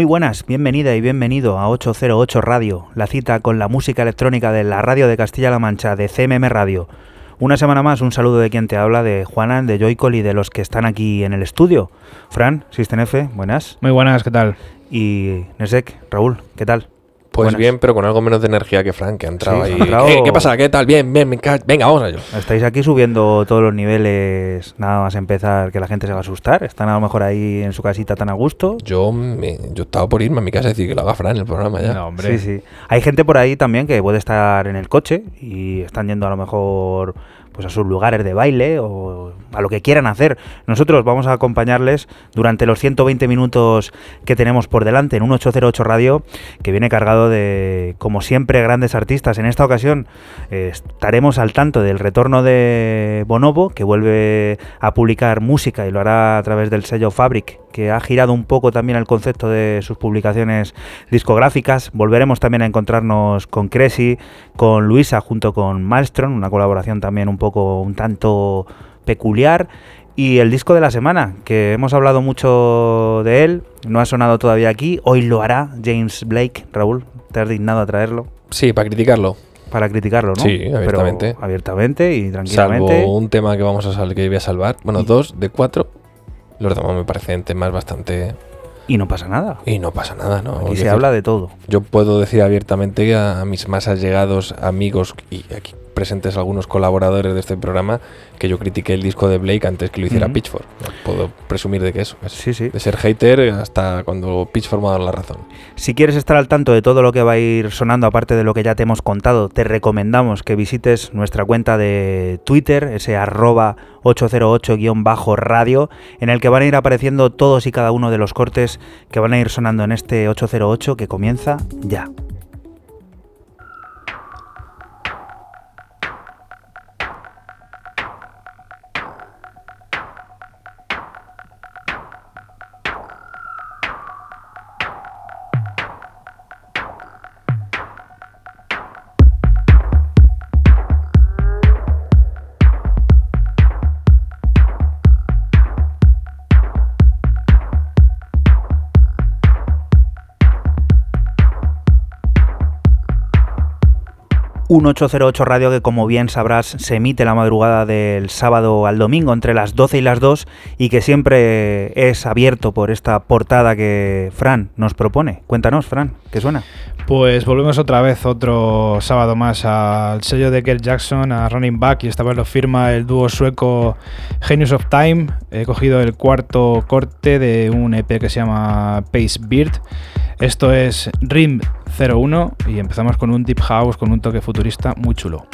Muy buenas, bienvenida y bienvenido a 808 Radio, la cita con la música electrónica de la radio de Castilla-La Mancha, de CMM Radio. Una semana más, un saludo de quien te habla, de Juanan, de Joycol y de los que están aquí en el estudio. Fran, System F, buenas. Muy buenas, ¿qué tal? Y Nesek, Raúl, ¿qué tal? Pues Buenas. bien, pero con algo menos de energía que Frank, que ha entrado Sí, ahí. entrado- ¿Qué, qué pasa? ¿Qué tal? Bien, bien, venga, venga, vamos a ello. Estáis aquí subiendo todos los niveles, nada más empezar que la gente se va a asustar. Están a lo mejor ahí en su casita tan a gusto. Yo, me, yo estaba por irme a mi casa y decir que lo haga Fran en el programa ya. No, hombre. Sí, sí. Hay gente por ahí también que puede estar en el coche y están yendo a lo mejor pues a sus lugares de baile o a lo que quieran hacer. Nosotros vamos a acompañarles durante los 120 minutos que tenemos por delante en un 808 Radio que viene cargado de, como siempre, grandes artistas. En esta ocasión eh, estaremos al tanto del retorno de Bonobo, que vuelve a publicar música y lo hará a través del sello Fabric, que ha girado un poco también el concepto de sus publicaciones discográficas. Volveremos también a encontrarnos con Cressy, con Luisa junto con Maelstrom, una colaboración también un poco un tanto peculiar. Y el disco de la semana, que hemos hablado mucho de él, no ha sonado todavía aquí, hoy lo hará James Blake. Raúl, te has dignado a traerlo Sí, para criticarlo. para criticarlo, ¿no? Sí, Pero abiertamente. abiertamente y tranquilamente. Salvo un tema que vamos a sal que voy a salvar. Bueno, dos de cuatro. Los demás me parecen temas bastante. Y no pasa nada. Y no pasa nada, ¿no? Quiero se decir, habla de todo. Yo puedo decir abiertamente a, a mis más allegados amigos y aquí presentes algunos colaboradores de este programa que yo critiqué el disco de Blake antes que lo hiciera Ujú. Pitchfork. Puedo presumir de que eso. es Sí, sí. De ser hater hasta cuando Pitchfork me ha dado la razón. Si quieres estar al tanto de todo lo que va a ir sonando, aparte de lo que ya te hemos contado, te recomendamos que visites nuestra cuenta de Twitter, ese arroba 808-radio, en el que van a ir apareciendo todos y cada uno de los cortes que van a ir sonando en este 808 que comienza ya. Un 808 Radio que como bien sabrás se emite la madrugada del sábado al domingo entre las 12 y las 2 y que siempre es abierto por esta portada que Fran nos propone. Cuéntanos, Fran, ¿qué suena? Pues volvemos otra vez, otro sábado más, al sello de Kerr Jackson, a Running Back, y esta vez lo firma el dúo sueco Genius of Time. He cogido el cuarto corte de un EP que se llama Pace Beard. Esto es Rim 01 y empezamos con un Deep House con un toque futurista muy chulo.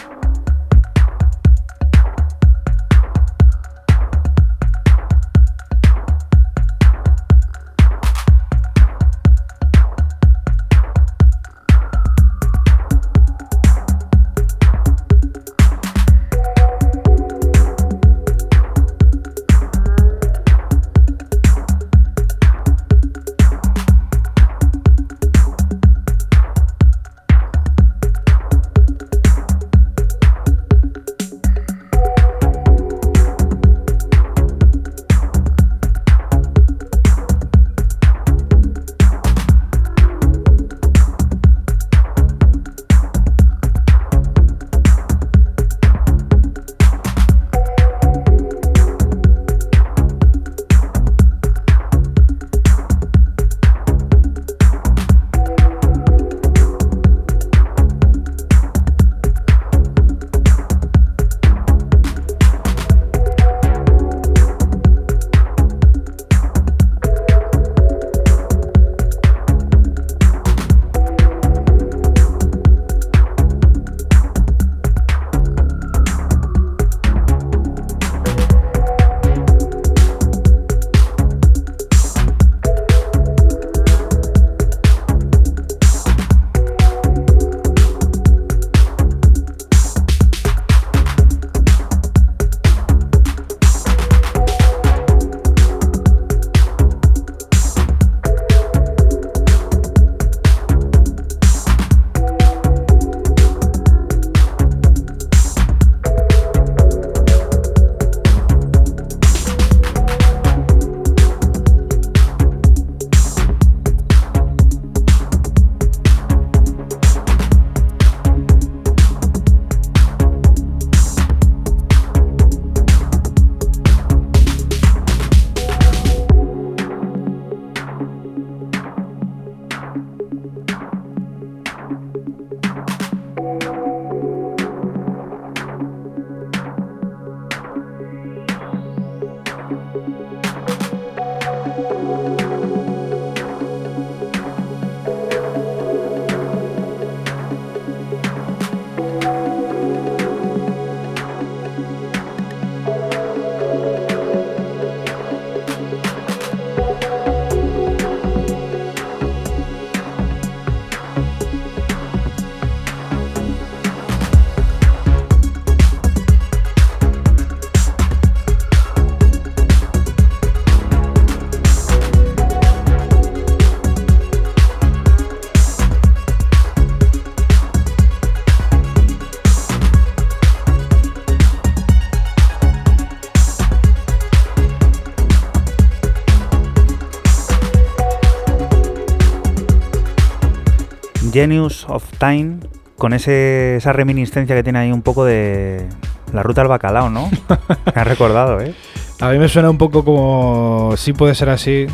Genius of Time, con ese, esa reminiscencia que tiene ahí un poco de la ruta al bacalao, ¿no? Me has recordado, ¿eh? A mí me suena un poco como. Sí puede ser así.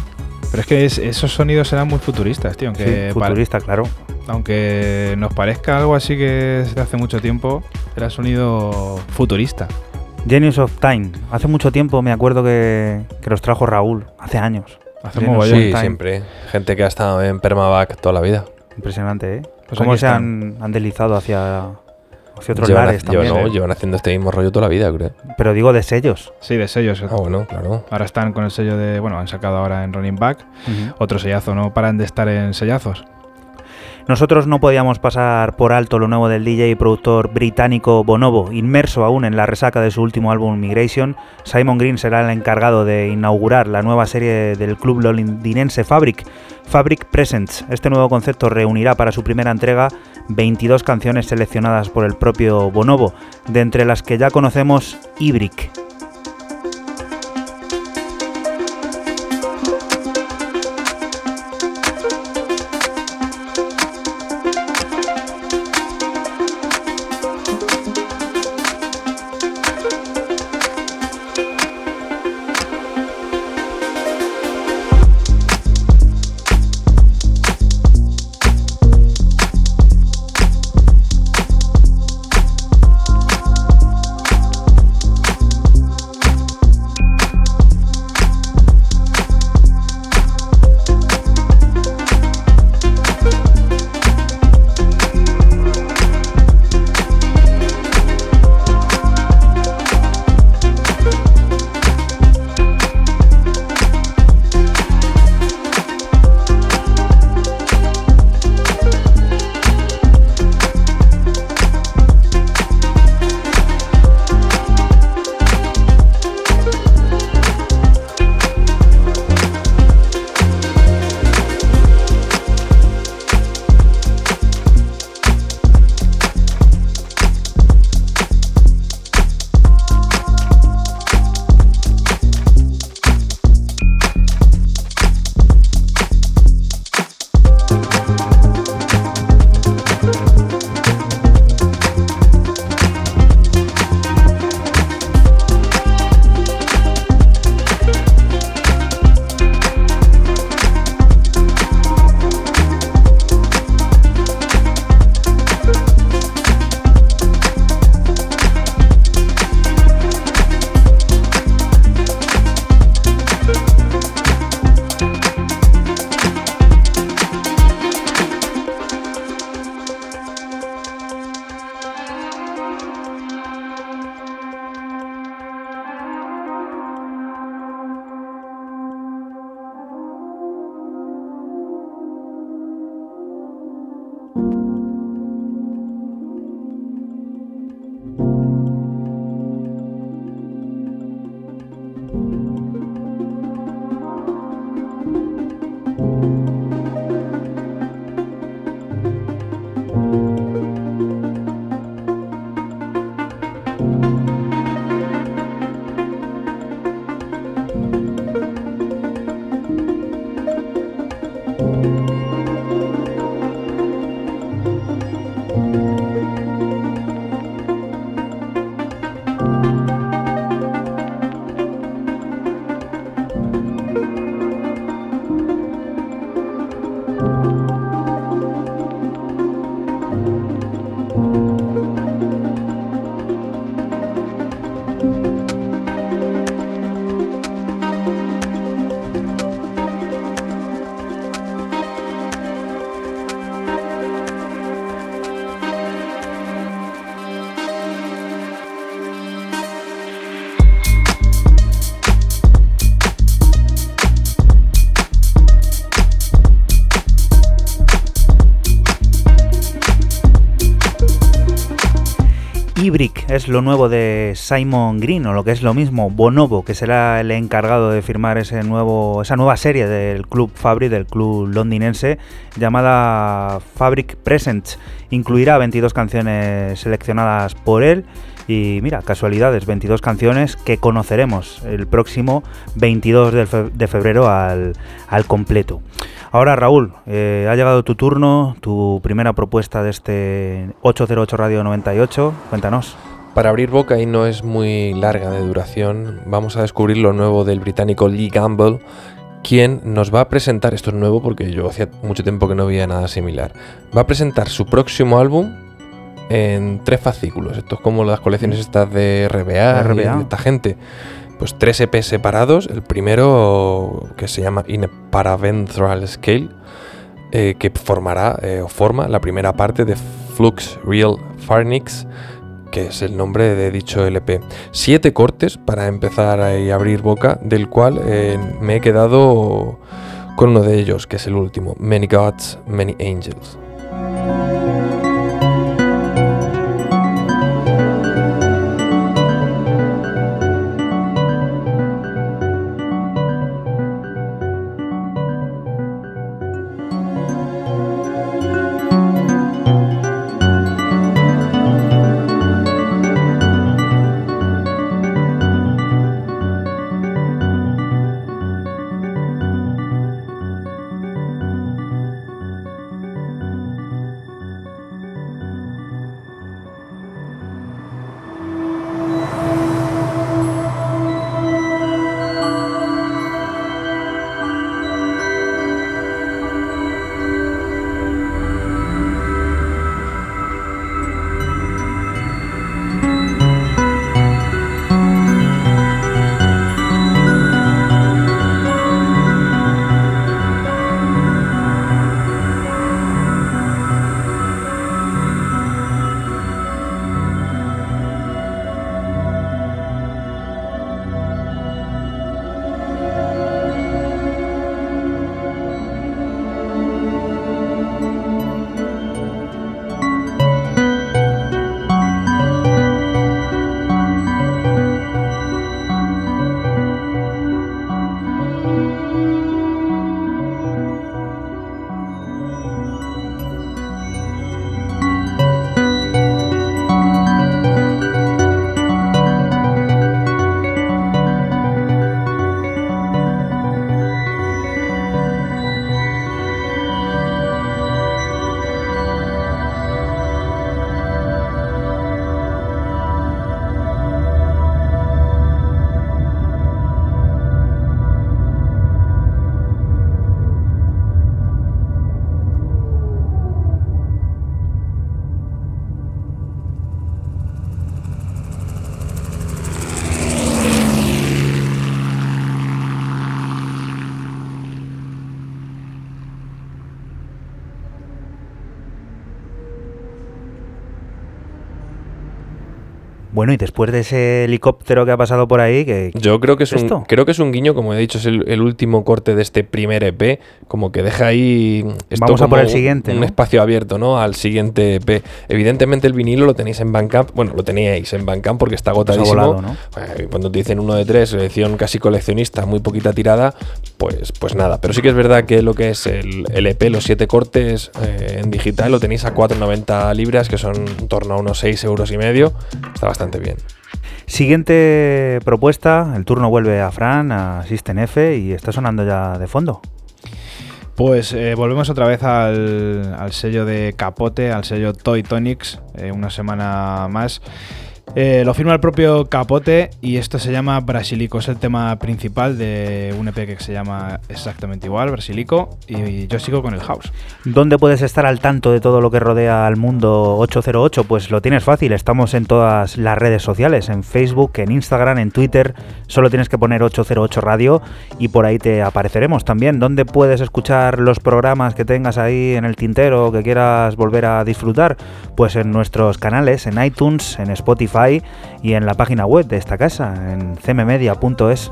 Pero es que es- esos sonidos eran muy futuristas, tío. Aunque, Sí, futurista, claro. aunque nos parezca algo así que es de hace mucho tiempo, era sonido futurista. Genius of Time. Hace mucho tiempo me acuerdo que, que los trajo Raúl, hace años. Hace Genius of Sí, Time. siempre. Gente que ha estado en Permaback toda la vida. Impresionante, ¿eh? Pues Cómo se han, han deslizado hacia, hacia otros Llevan, lares llevan- también. no, ¿eh? llevan haciendo este mismo rollo toda la vida, creo. Pero digo de sellos. Sí, de sellos. Ah, bueno, claro. Ahora están con el sello de. Bueno, han sacado ahora en Running Back otro sellazo. No paran de estar en sellazos. Nosotros no podíamos pasar por alto lo nuevo del DJ y productor británico Bonobo, inmerso aún en la resaca de su último álbum Migration. Simon Green será el encargado de inaugurar la nueva serie del club londinense Fabric, Fabric Presents. Este nuevo concepto reunirá para su primera entrega 22 canciones seleccionadas por el propio Bonobo, de entre las que ya conocemos Ibrick. Ibrick es lo nuevo de Simon Green, o lo que es lo mismo, Bonobo, que será el encargado de firmar ese nuevo, esa nueva serie del club Fabric, del club londinense, llamada Fabric Presents. Incluirá 22 canciones seleccionadas por él Y mira, casualidades, 22 canciones que conoceremos el próximo 22 de febrero al, completo. Ahora, Raúl, eh, ha llegado tu turno, tu primera propuesta de este 808 Radio 98. Cuéntanos. Para abrir boca y no es muy larga de duración, vamos a descubrir lo nuevo del británico Lee Gamble, quien nos va a presentar, esto es nuevo porque yo hacía mucho tiempo que no veía nada similar, va a presentar su próximo álbum en tres fascículos. Esto es como las colecciones estas de RBA, RBA. esta gente. Pues tres EP separados. El primero que se llama In a Paraventral Scale, eh, que formará eh, o forma la primera parte de Flux Real Farnix, que es el nombre de dicho LP. Siete cortes para empezar a abrir boca, del cual eh, me he quedado con uno de ellos, que es el último, Many Gods, Many Angels. Después de ese helicóptero que ha pasado por ahí, que yo creo que es un creo que es un guiño, como he dicho, es el, último corte de este primer EP, como que deja ahí Vamos a por el siguiente, un, espacio abierto, ¿no? Al siguiente EP. Evidentemente el vinilo lo tenéis en Bandcamp, bueno, lo teníais en Bandcamp porque está agotadísimo. Eh, cuando te dicen uno de tres, edición casi coleccionista, muy poquita tirada, pues pues nada. Pero sí que es verdad que lo que es el, EP, los siete cortes eh, en digital, lo tenéis a 4,90 libras, que son en torno a unos 6 euros y medio. Está bastante bien. Siguiente propuesta, el turno vuelve a Fran, a System F y está sonando ya de fondo. Pues eh, volvemos otra vez al, sello de Capote, al sello Toy Tonics, eh, una semana más. Eh, lo firma el propio Capote y esto se llama Brasilico. Es el tema principal de un EP que se llama exactamente igual, Brasilico. Y, yo sigo con el house. ¿Dónde puedes estar al tanto de todo lo que rodea al mundo 808? Pues lo tienes fácil. Estamos en todas las redes sociales: en Facebook, en Instagram, en Twitter. Solo tienes que poner 808 Radio y por ahí te apareceremos también. ¿Dónde puedes escuchar los programas que tengas ahí en el tintero que quieras volver a disfrutar? Pues en nuestros canales, en iTunes, en Spotify y en la página web de esta casa, en cmmedia.es.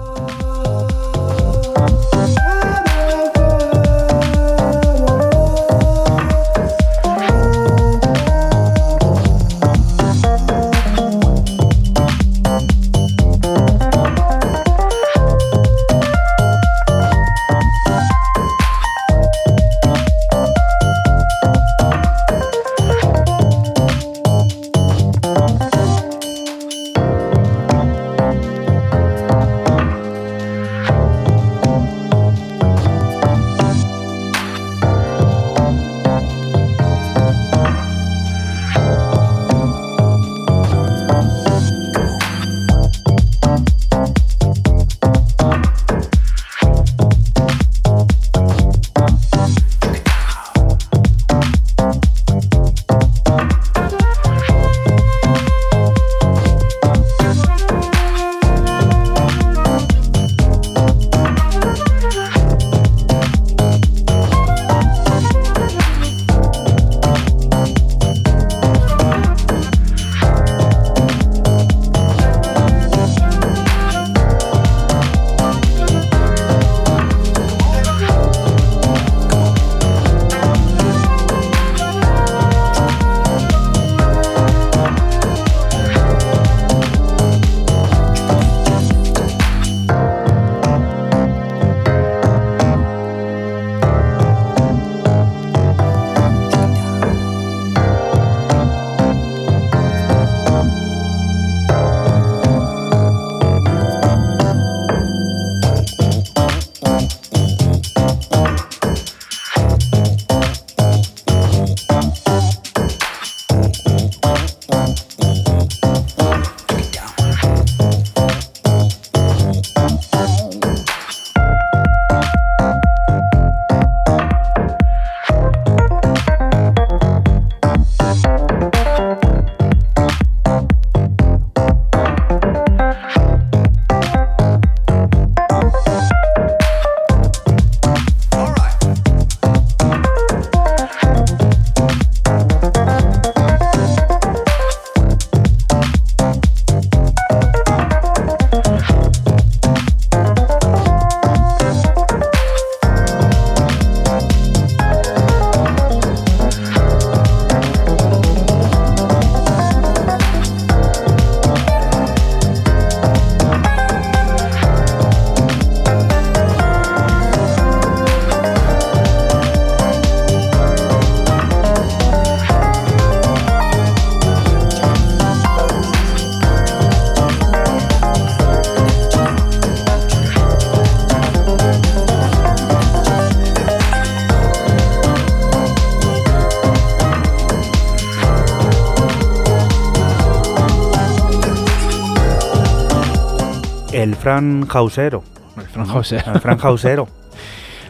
Fran Hausero. El Frank Hauser. El Fran Hausero.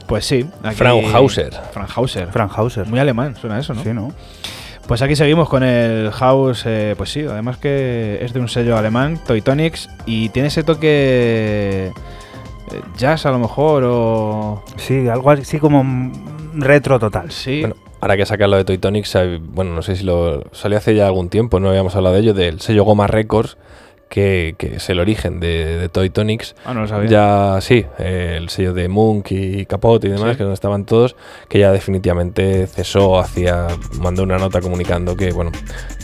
Pues sí. aquí- Fraunhauser. Fraunhauser. Fran Hauser. Muy alemán, suena eso, ¿no? Sí, ¿no? Pues aquí seguimos con el House, eh, pues sí, además que es de un sello alemán, Toy Tonics, y tiene ese toque eh, jazz a lo mejor, o... Sí, algo así como retro total. Sí, Bueno, ahora que sacar lo de Toy Tonics, eh, bueno, no sé si lo salió hace ya algún tiempo, no habíamos hablado de ello, del sello Goma Records, que, que es el origen de, de Toy Tonics. ah, no lo sabía. Ya, sí, eh, el sello de Munk y Capote y demás, Sí. que donde estaban todos, que ya definitivamente cesó hacia, mandó una nota comunicando que, bueno,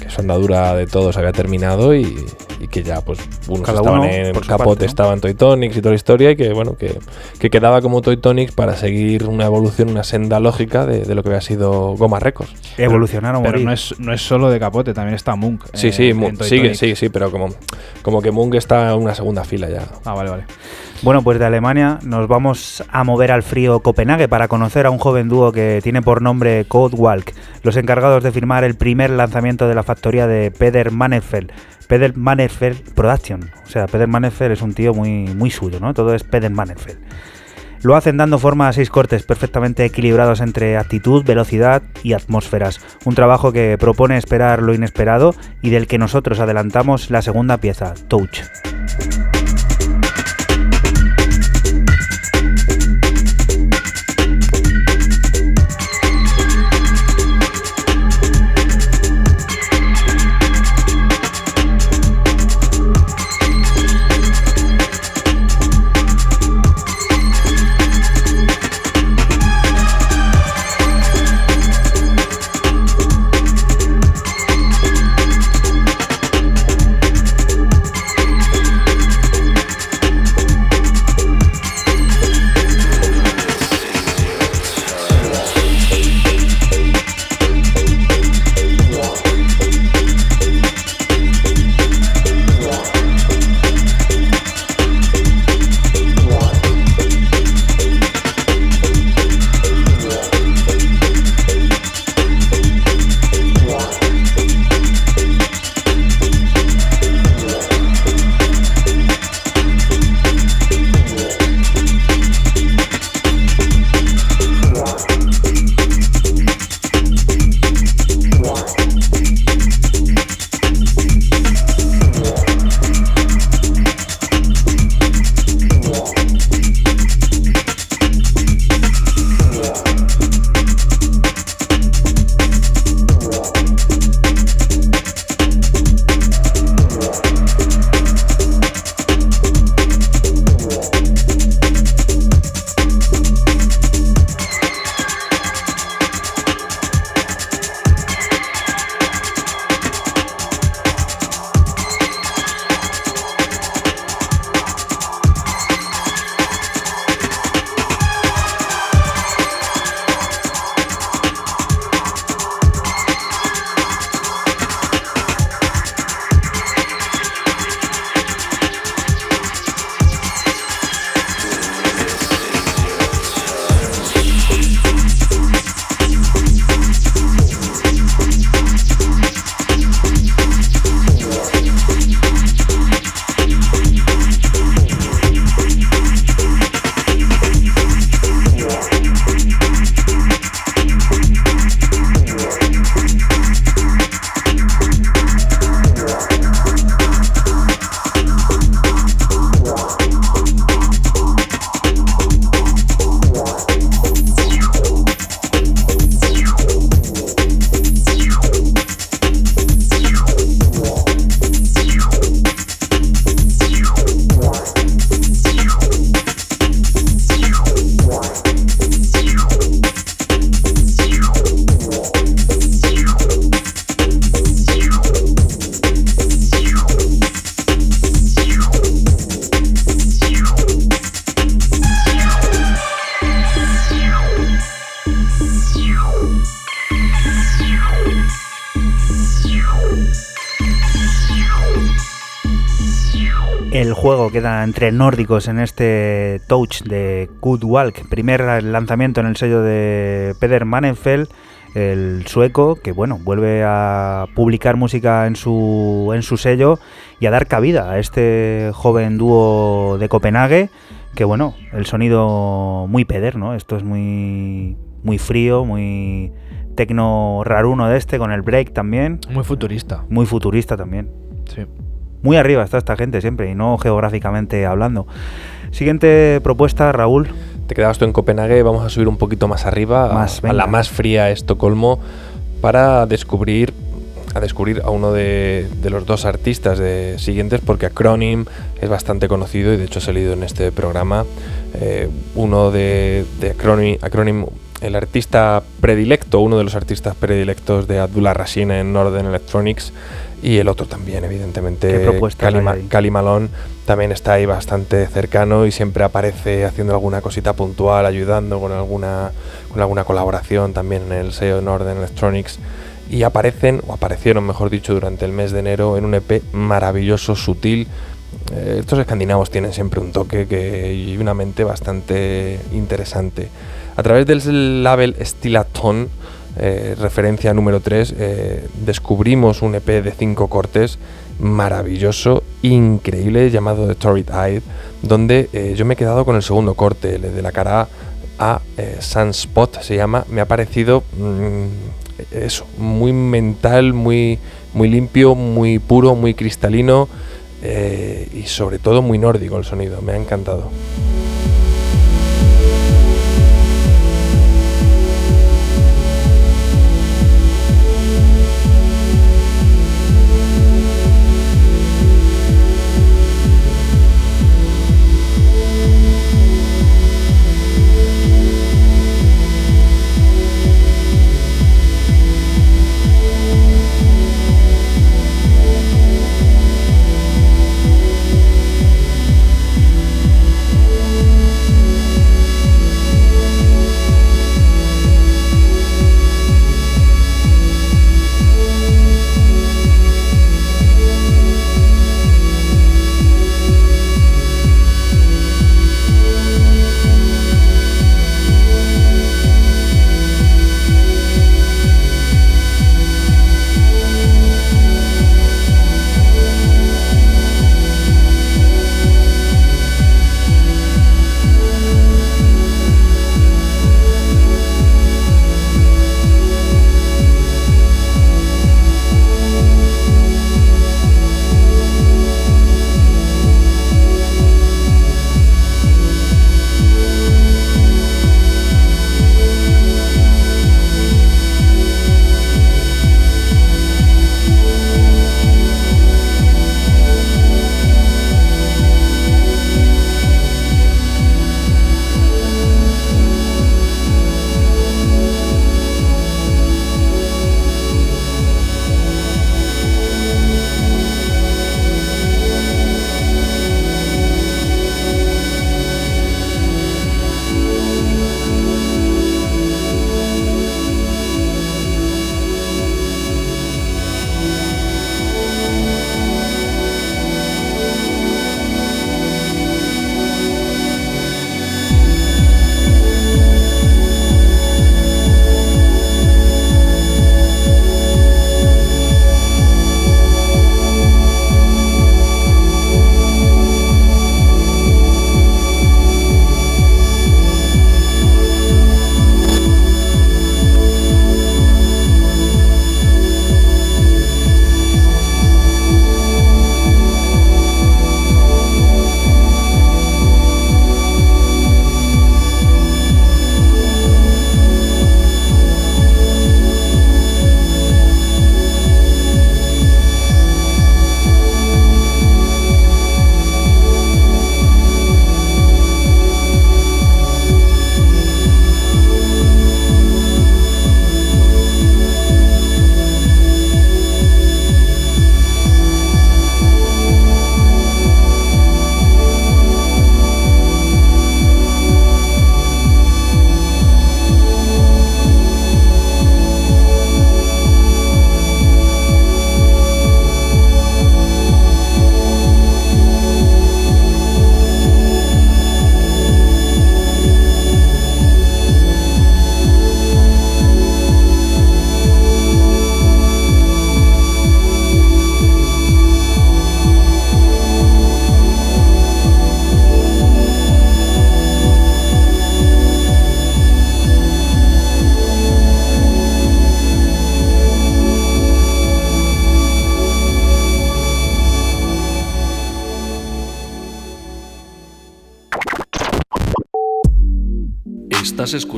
que su andadura de todos había terminado y, y que ya, pues, unos Cada estaban uno en por Capote, parte, ¿no? estaban Toy Tonics y toda la historia y que, bueno, que, que quedaba como Toy Tonics para seguir una evolución, una senda lógica de, de lo que había sido Goma Records. Evolucionar o Pero morir. no es, no es solo de capote, también está Munk. Sí, eh, sí, Munk, sigue, sí, sí, pero como, como que Munk está en una segunda fila ya. Ah, vale, vale. Bueno, pues de Alemania nos vamos a mover al frío Copenhague para conocer a un joven dúo que tiene por nombre Code Walk, los encargados de firmar el primer lanzamiento de la factoría de Peder Mannerfeld. Peder Mannerfeld Production. O sea, Peder Mannerfeld es un tío muy, muy suyo, ¿no? Todo es Peder Mannerfeld. Lo hacen dando forma a seis cortes perfectamente equilibrados entre actitud, velocidad y atmósferas. Un trabajo que propone esperar lo inesperado y del que nosotros adelantamos la segunda pieza, Touch. Entre nórdicos en este Touch de Good Walk, primer lanzamiento en el sello de Peder Manenfeld, el sueco, que bueno, vuelve a publicar música en su, en su sello y a dar cabida a este joven dúo de Copenhague, que bueno, el sonido muy peder, ¿no? Esto es muy, muy frío, muy tecno raruno de este, con el break también. Muy futurista. Muy futurista también. Muy arriba está esta gente siempre, y no geográficamente hablando. Siguiente propuesta, Raúl. Te quedabas tú en Copenhague, vamos a subir un poquito más arriba, Más, a, a la más fría Estocolmo, para descubrir a descubrir a uno de, de los dos artistas de, siguientes, porque Acronym es bastante conocido y de hecho ha salido en este programa. Eh, uno de, de Acronym, Acronym, el artista predilecto, uno de los artistas predilectos de Abdullah Rashid en Northern Electronics, y el otro también, evidentemente, ¿Qué propuestas Cali, hay Ma- ahí? Cali Malone también está ahí bastante cercano y siempre aparece haciendo alguna cosita puntual, ayudando con alguna, con alguna colaboración también en el sello Northern Electronics. Y aparecen, o aparecieron mejor dicho, durante el mes de enero en un EP maravilloso, sutil. Eh, estos escandinavos tienen siempre un toque que, y una mente bastante interesante. A través del label Stilaton, eh, referencia número 3, eh, descubrimos un EP de 5 cortes maravilloso, increíble, llamado The Torrid Eye, donde eh, yo me he quedado con el segundo corte, el de la cara A, Sunspot se llama, me ha parecido mm, eso, muy mental, muy, muy limpio, muy puro, muy cristalino y sobre todo muy nórdico el sonido, me ha encantado.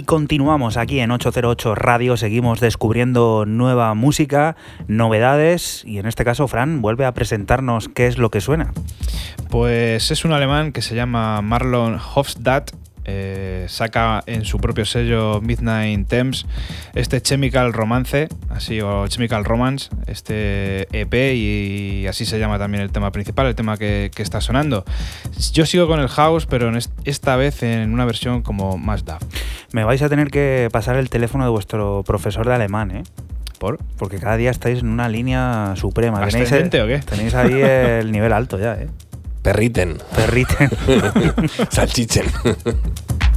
Y continuamos aquí en 808 Radio, seguimos descubriendo nueva música, novedades y en este caso Fran vuelve a presentarnos qué es lo que suena. Pues es un alemán que se llama Marlon Hofstadt eh, saca en su propio sello Midnight Thames este Chemical Romance, así o Chemical Romance, este EP y así se llama también el tema principal, el tema que, está sonando. Yo sigo con el house, pero esta vez en una versión como más DAF. Me vais a tener que pasar el teléfono de vuestro profesor de alemán, ¿eh? ¿Por? Porque cada día estáis en una línea suprema. ¿Tenéis, o qué? Tenéis ahí el nivel alto ya, ¿eh? Perriten. Perriten. Salchichen.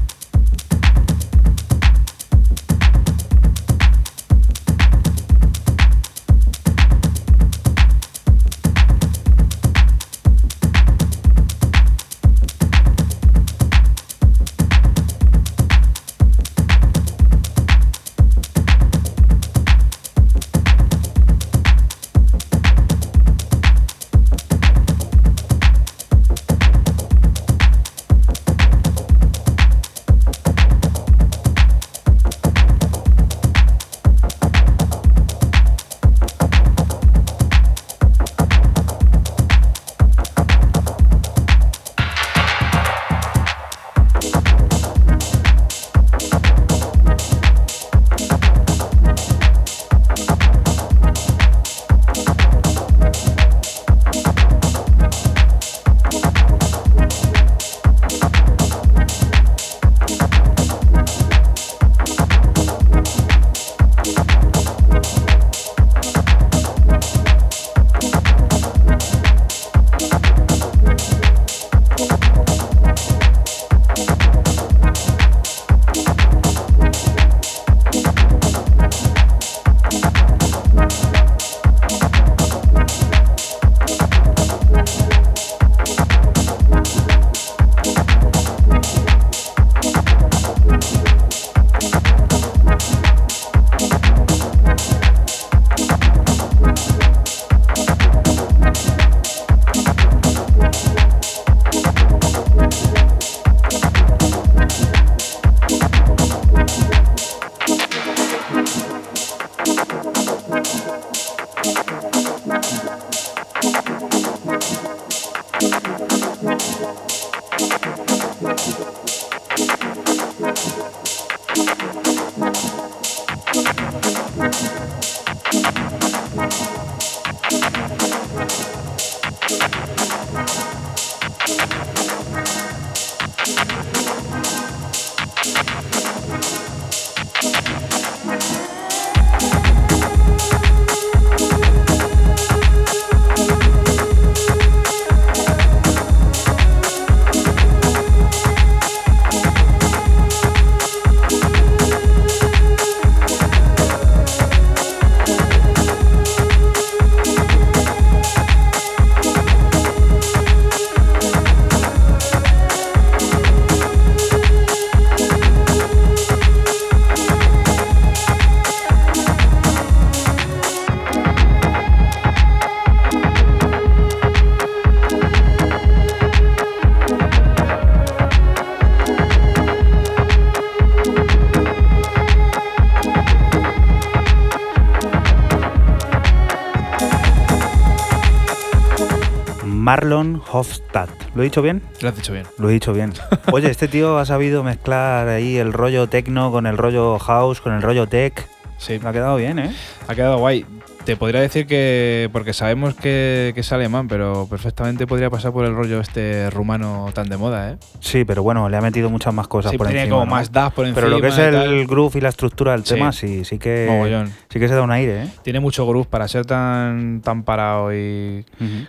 Marlon Hofstadt. ¿Lo he dicho bien? Lo has dicho bien. Lo he dicho bien. Oye, este tío ha sabido mezclar ahí el rollo techno con el rollo house, con el rollo tech. Sí. Me ha quedado bien, ¿eh? Ha quedado guay. Te podría decir que, porque sabemos que, que, es alemán, pero perfectamente podría pasar por el rollo este rumano tan de moda, ¿eh? Sí, pero bueno, le ha metido muchas más cosas por tiene encima. como más das por encima. Pero lo que es el groove y la estructura del tema, sí, sí que, sí que se da un aire, ¿eh? Tiene mucho groove para ser tan, tan parado y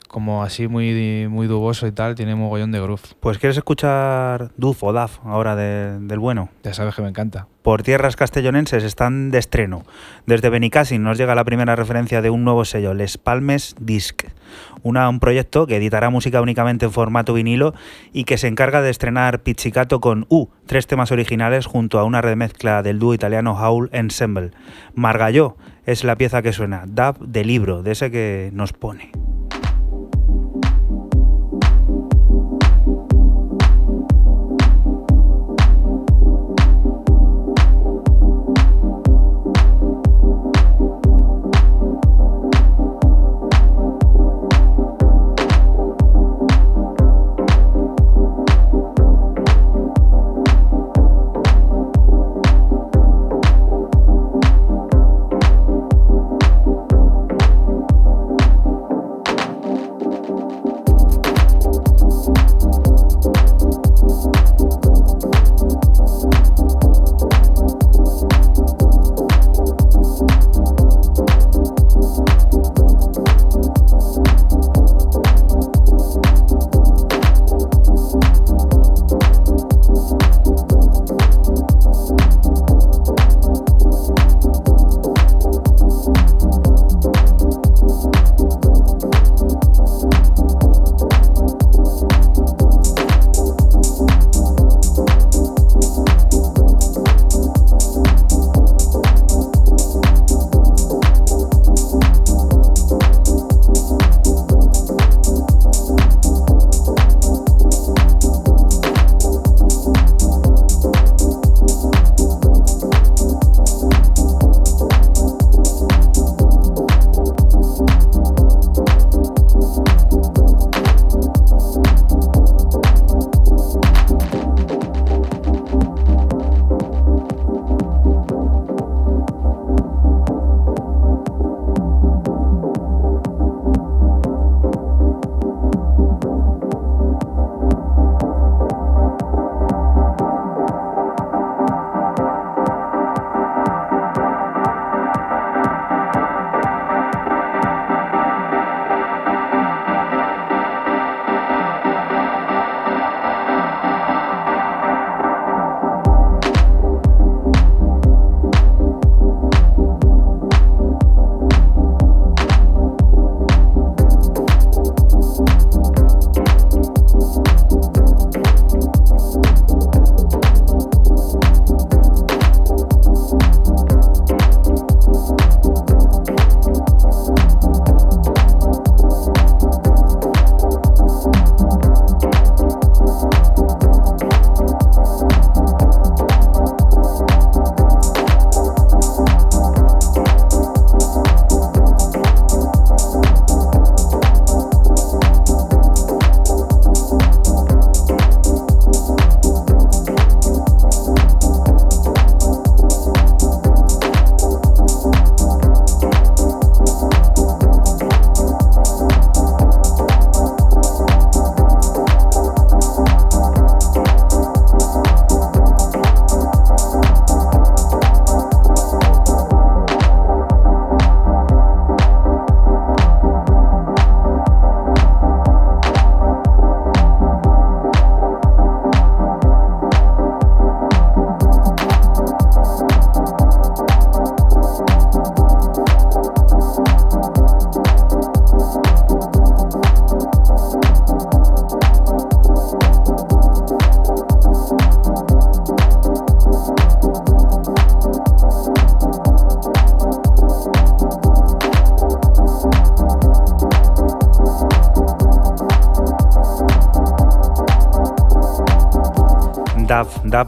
como así muy, muy duboso y tal, tiene mogollón de groove. Pues ¿quieres escuchar Duf o Daf ahora del bueno? Ya sabes que me encanta. Por tierras castellonenses están de estreno. Desde Benicassin nos llega la primera referencia de un nuevo sello, Les Palmes Disc, una, un proyecto que editará música únicamente en formato vinilo y que se encarga de estrenar Pizzicato con U, tres temas originales junto a una remezcla del dúo italiano Howl Ensemble. Margalló es la pieza que suena, Dab de libro, de ese que nos pone.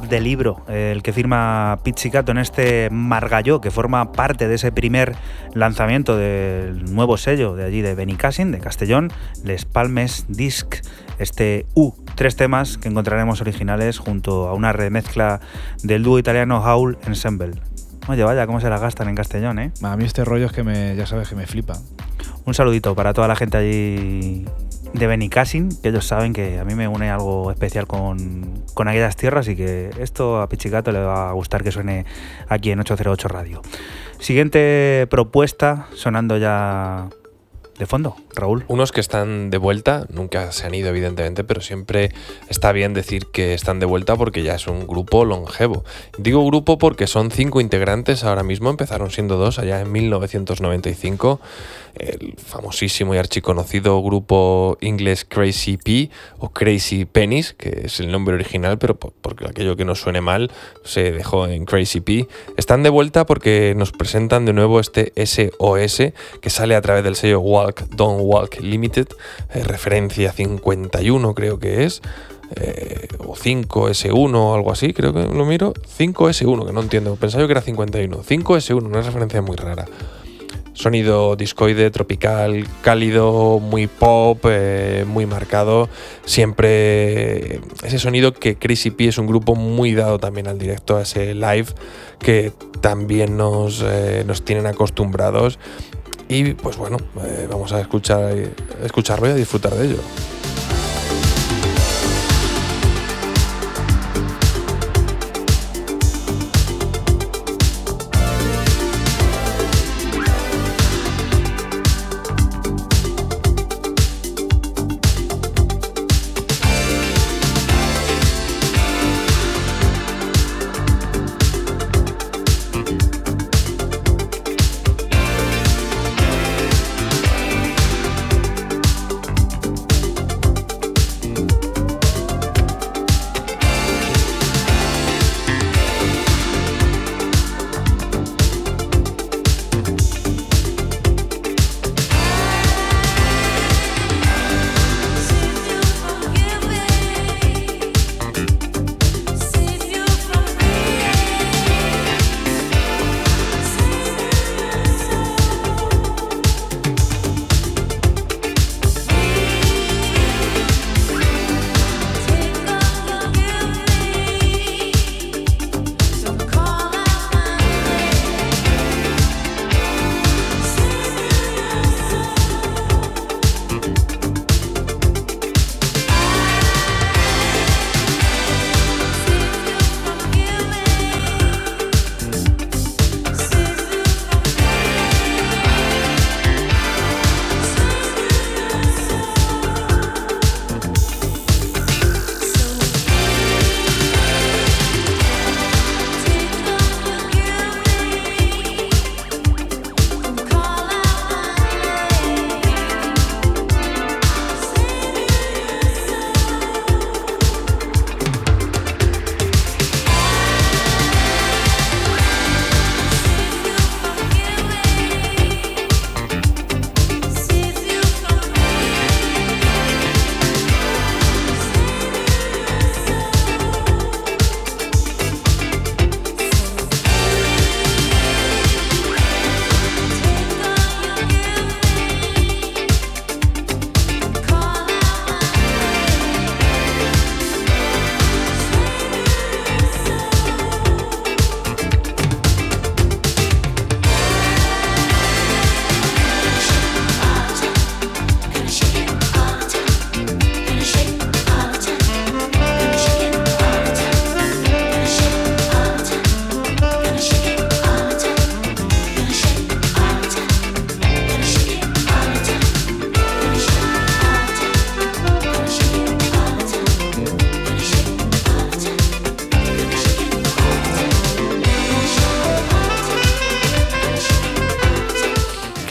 De libro, el que firma Pizzicato en este Margalló, que forma parte de ese primer lanzamiento del nuevo sello de allí de Benicassin, de Castellón, Les Palmes Disc, este U, tres temas que encontraremos originales junto a una remezcla del dúo italiano Howl Ensemble. Oye, vaya, cómo se la gastan en Castellón, ¿eh? A mí este rollo es que me, ya sabes que me flipa. Un saludito para toda la gente allí de Benicassin, que ellos saben que a mí me une algo especial con, con aquellas tierras y que esto a Pichicato le va a gustar que suene aquí en 808 Radio. Siguiente propuesta, sonando ya de fondo, Raúl? Unos que están de vuelta, nunca se han ido evidentemente, pero siempre está bien decir que están de vuelta porque ya es un grupo longevo. Digo grupo porque son cinco integrantes ahora mismo, empezaron siendo dos allá en 1995 el famosísimo y archiconocido grupo inglés Crazy P o Crazy Pennies, que es el nombre original, pero porque aquello que no suene mal se dejó en Crazy P. Están de vuelta porque nos presentan de nuevo este SOS que sale a través del sello Walk, Don't Walk Limited, eh, referencia 51 creo que es. Eh, o 5S1 o algo así, creo que lo miro. 5S1, que no entiendo, pensaba yo que era 51. 5S1, una referencia muy rara sonido discoide, tropical, cálido, muy pop, eh, muy marcado. Siempre ese sonido que Crazy P es un grupo muy dado también al directo, a ese live que también nos, eh, nos tienen acostumbrados. Y pues bueno, vamos a escuchar, escucharlo y a disfrutar de ello.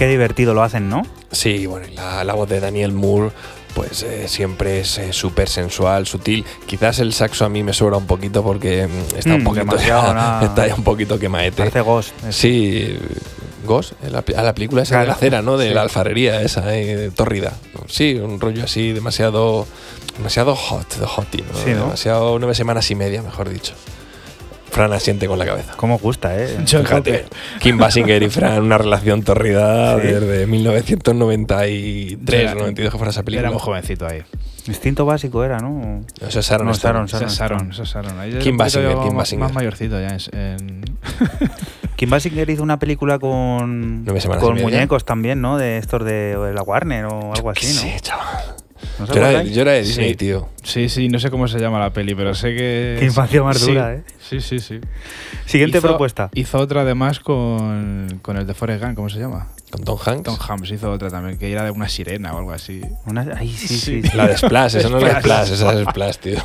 Divertido lo hacen, ¿no? Sí, bueno, la, voz de Daniel Moore pues eh, siempre es eh, súper sensual, sutil. Quizás el saxo a mí me sobra un poquito porque mm, está, un mm, poquito ya, está ya un poquito quemaete. Parece Ghost. Sí, Ghost, la, a la película esa de la cera, ¿no? De la alfarería esa, eh, torrida. Sí, un rollo así demasiado demasiado hot, hot ¿no? Sí, Demasiado nueve semanas y media, mejor dicho. Fran asiente con la cabeza. ¿Cómo gusta, eh? Fíjate, Kim Basinger y Fran, una relación torrida desde 1993 92 que fuera esa película. Era muy jovencito ahí. Instinto básico era, ¿no? Eso es Sharon. No, Sharon, Sharon, Kim Basinger, Kim Basinger. Más mayorcito ya. En... Kim Basinger hizo una película con, con muñecos también, ¿no? De estos de la Warner o algo así, ¿no? Sí, chaval yo, era, de Disney, tío. Sí, sí, no sé cómo se llama la peli, pero sé que. Qué infancia más dura, ¿eh? Sí, sí, sí. Siguiente propuesta. Hizo otra además con, con el de Forrest Gump, ¿cómo se llama? Con Tom Hanks. Tom Hanks hizo otra también, que era de una sirena o algo así. Una- ay, sí, sí, Sí. sí. La de Splash, esa no es la de Splash. Esa es Splash, tío.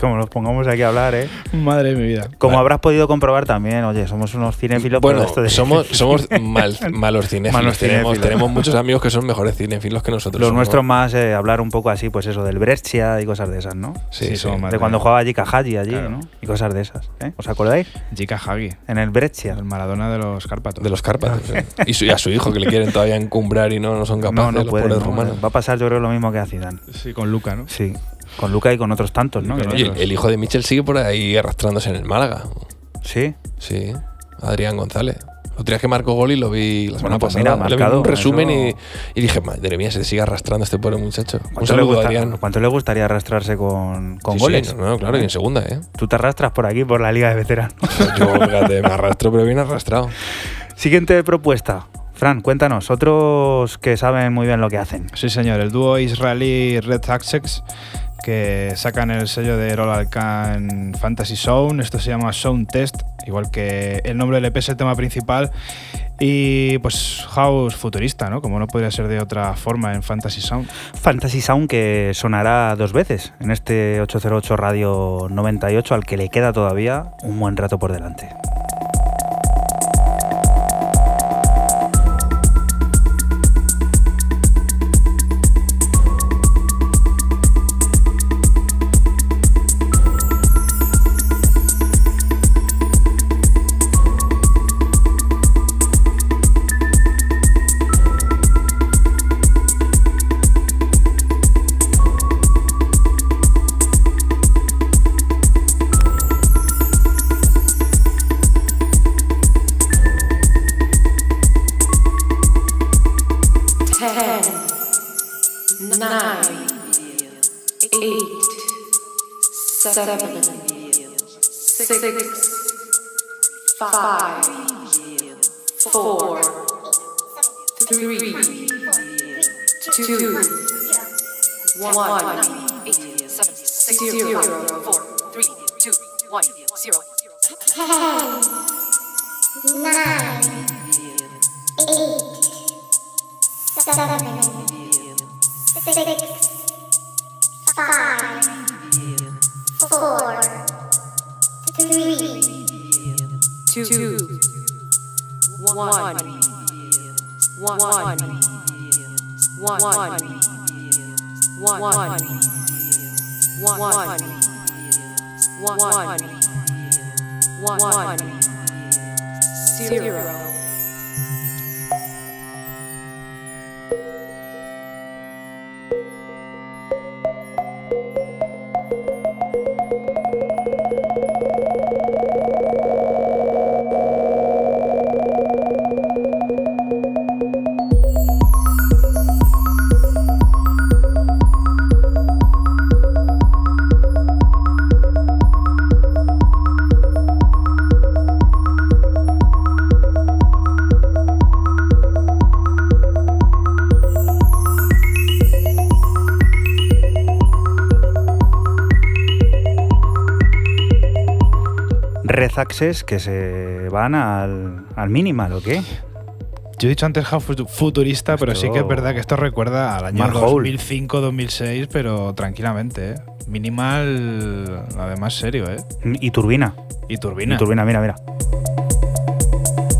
Como nos pongamos aquí a hablar, ¿eh? Madre de mi vida. Como Vale. habrás podido comprobar también, oye, somos unos cinéfilos. Bueno, esto de- somos, somos mal- malos cinéfilos. Malos tenemos, cinéfilos. tenemos muchos amigos que son mejores cinéfilos que nosotros. Los somos- nuestros más eh, hablar un poco así, pues eso, del Brescia y cosas de esas, ¿no? Sí, De cuando jugaba Jika Haji allí, Claro. ¿no? Y cosas de esas. ¿eh? ¿Os acordáis? Jika Hagi, En el Brescia. el Maradona de los Cárpatos. De los Cárpatos. sí. Y, su- y a su hijo que le quieren todavía encumbrar y no, no son capaces No, no los puede. pobres rumanos. Va a pasar, yo creo, lo mismo que a Zidane. Sí, con Luca, ¿no? Sí. Con Luca y con otros tantos, ¿no? Oye, otros. el hijo de Michel sigue por ahí arrastrándose en el Málaga. Sí. Sí, Adrián González. Los días que marcó gol y lo vi la semana Bueno, pues pasada. mira, Le vi marcado, un resumen eso- y, y dije, madre mía, se sigue arrastrando este pobre muchacho. Un ¿Cuánto, le saludo, gusta- Adrián. cuánto le gustaría arrastrarse con, con Sí, sí, goles? no, no, claro, y en segunda, ¿eh? Tú te arrastras por aquí, por la Liga de Veteranos. Yo, fíjate, me arrastro, pero bien arrastrado. Siguiente propuesta. Fran, cuéntanos, otros que saben muy bien lo que hacen. Sí, señor, el dúo israelí Red Sussex que sacan el sello de Roland Khan Fantasy Zone. Esto se llama Sound Test, igual que el nombre del EP es el tema principal. Y pues house futurista, ¿no? Como no podría ser de otra forma en Fantasy Sound. Fantasy Sound que sonará dos veces en este 808 Radio 98 al que le queda todavía un buen rato por delante. Three, two, one, one, one, one, one, one, one, one, zero. Access que se van al, al minimal, ¿o qué? Yo he dicho antes house futurista, pero sí que es verdad que esto recuerda al año Mark Hole. 2005-2006, pero tranquilamente, ¿eh? Minimal, además serio, ¿eh? Y turbina. Y turbina. Y turbina, mira, mira.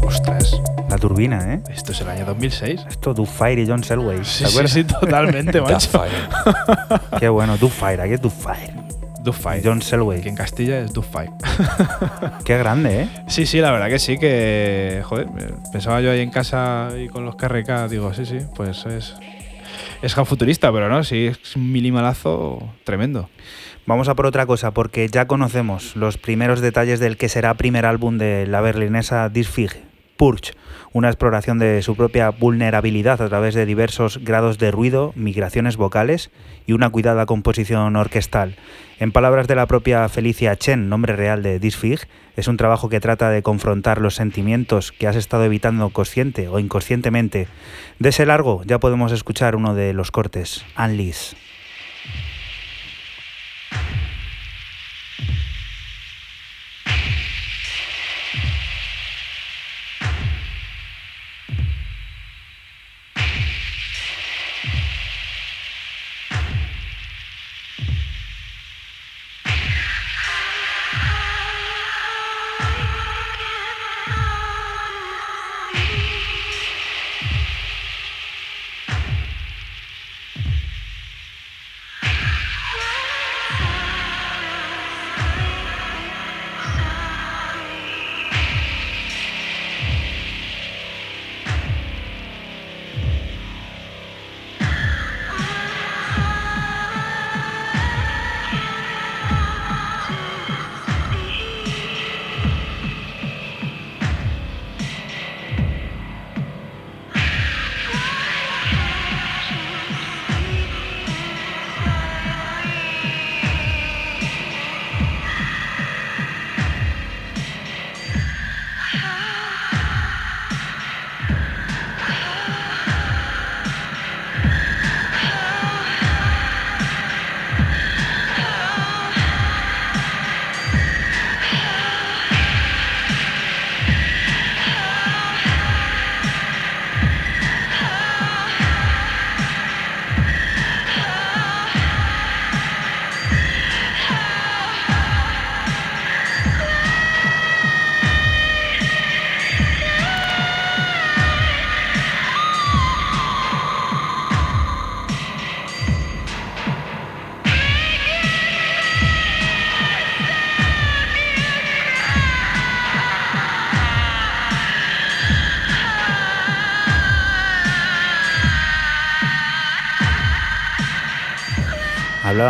Ostras, La turbina, ¿eh? esto es el año 2006. Esto, Do Fire y John Selway. Sí, ¿Te sí, acuerdas? sí, totalmente, macho. Qué bueno, Do Fire, aquí es Do Fire. Dufay. John Selway. Que en Castilla es Dufay. Qué grande, ¿eh? Sí, sí, la verdad que sí, que. Joder, pensaba yo ahí en casa y con los KRK, digo, sí, sí, pues es. Es futurista, pero no, sí, es un minimalazo tremendo. Vamos a por otra cosa, porque ya conocemos los primeros detalles del que será primer álbum de la berlinesa Disfig, Purge, una exploración de su propia vulnerabilidad a través de diversos grados de ruido, migraciones vocales y una cuidada composición orquestal. En palabras de la propia Felicia Chen, nombre real de Disfig, es un trabajo que trata de confrontar los sentimientos que has estado evitando consciente o inconscientemente. De ese largo ya podemos escuchar uno de los cortes, Unleash.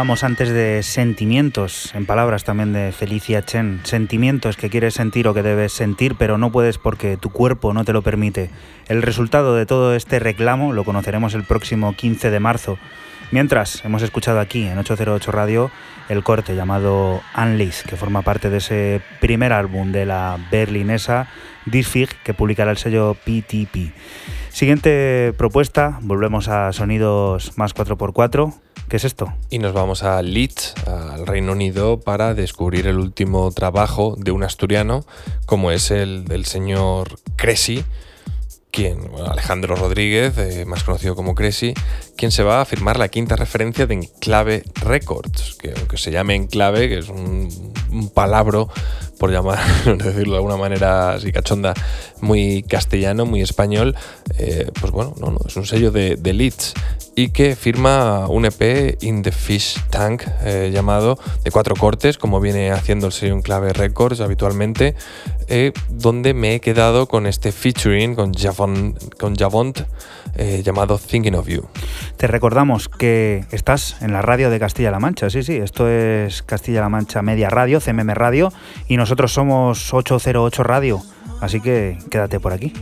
Hablábamos antes de sentimientos, en palabras también de Felicia Chen. Sentimientos que quieres sentir o que debes sentir, pero no puedes porque tu cuerpo no te lo permite. El resultado de todo este reclamo lo conoceremos el próximo 15 de marzo. Mientras, hemos escuchado aquí en 808 Radio el corte llamado Unleash, que forma parte de ese primer álbum de la berlinesa Disfig, que publicará el sello PTP. Siguiente propuesta, volvemos a sonidos más 4x4. ¿Qué es esto? Y nos vamos a Leeds, al Reino Unido, para descubrir el último trabajo de un asturiano, como es el del señor Cressy, quien, Alejandro Rodríguez, eh, más conocido como Cressy, quien se va a firmar la quinta referencia de Enclave Records, que se llame Enclave, que es un, un palabro, por llamar, decirlo de alguna manera así cachonda, muy castellano, muy español, eh, pues bueno, no, no, es un sello de, de Leeds y que firma un EP In the Fish Tank eh, llamado de cuatro cortes, como viene haciendo el sello Enclave Records habitualmente, eh, donde me he quedado con este featuring con Javon, con Javont eh, llamado Thinking of You. Te recordamos que estás en la radio de Castilla-La Mancha, sí, sí, esto es Castilla-La Mancha Media Radio, CMM Radio, y nosotros somos 808 Radio, así que quédate por aquí.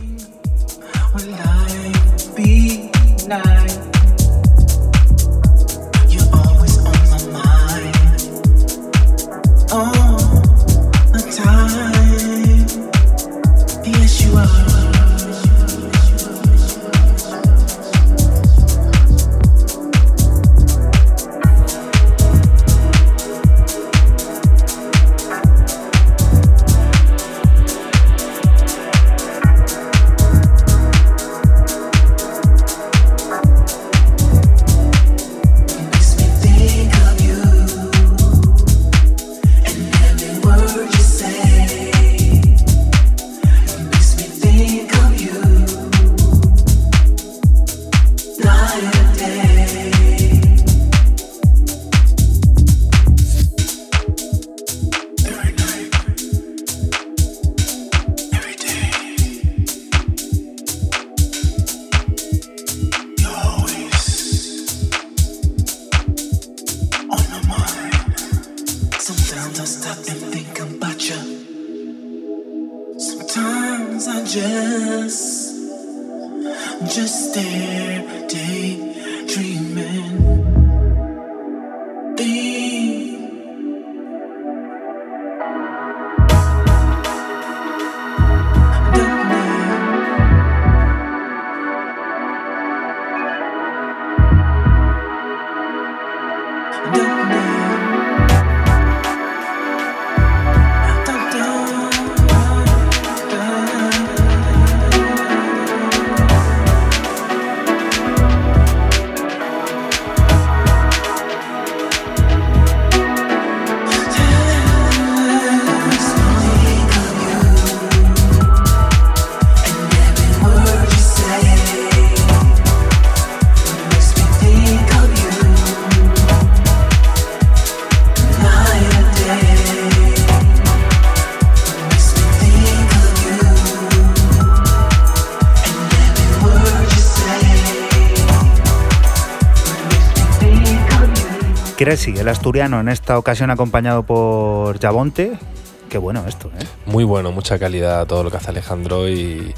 Cressy, el asturiano, en esta ocasión acompañado por Javonte. Qué bueno esto, ¿eh? Muy bueno, mucha calidad todo lo que hace Alejandro y,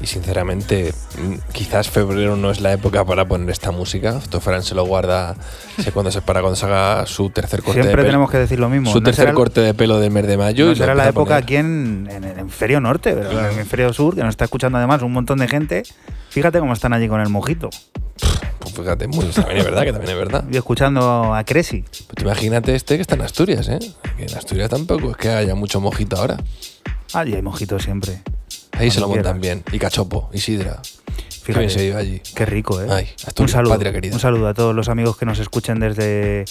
y sinceramente mm, quizás febrero no es la época para poner esta música. Esto Fran se lo guarda sé cuándo se para cuando se haga su tercer corte de Siempre pelo. tenemos que decir lo mismo. Su No tercer será- corte de pelo del mes de mayo. No y será la época aquí en, en el hemisferio norte, pero en el hemisferio sur, que nos está escuchando además un montón de gente. Fíjate cómo están allí con el mojito. Pues fíjate, muy, también es verdad que también es verdad. Y escuchando a Cressy. Pues imagínate este que está en Asturias, ¿eh? Que en Asturias tampoco es que haya mucho mojito ahora. Allí hay mojito siempre. Ahí se lo montan bien. Y cachopo, y sidra. Qué Fíjate. bien se vive allí. Qué rico, ¿eh? Ay, un, Asturias, saludo, patria querida. un saludo a todos los amigos que nos escuchen desde,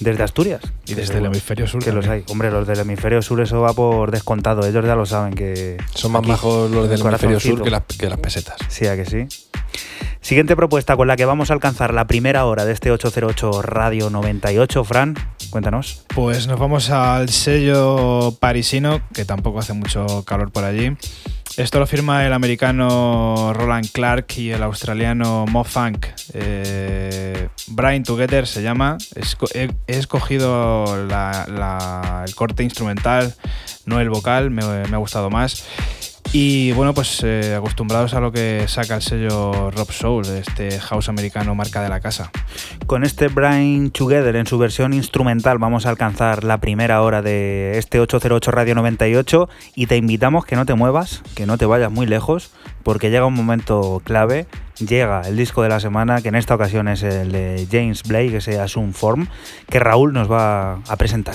desde Asturias. Y desde el hemisferio sur Que los hay. Hombre, los del hemisferio sur eso va por descontado. Ellos ya lo saben que... Son más bajos los del el hemisferio sur que las, que las pesetas. Sí, a que sí. Siguiente propuesta con la que vamos a alcanzar la primera hora de este 808 Radio 98. Fran, cuéntanos. Pues nos vamos al sello parisino, que tampoco hace mucho calor por allí. Esto lo firma el americano Roland Clark y el australiano Mo Funk. Eh, Brain Together se llama. He, escogido el corte instrumental, no el vocal, me ha gustado más. Y bueno, pues eh, acostumbrados a lo que saca el sello Rob Soul, este house americano marca de la casa. Con este Brain Together en su versión instrumental vamos a alcanzar la primera hora de este 808 Radio 98 y te invitamos que no te muevas, que no te vayas muy lejos, porque llega un momento clave, llega el disco de la semana, que en esta ocasión es el de James Blake, ese Assume Form, que Raúl nos va a presentar.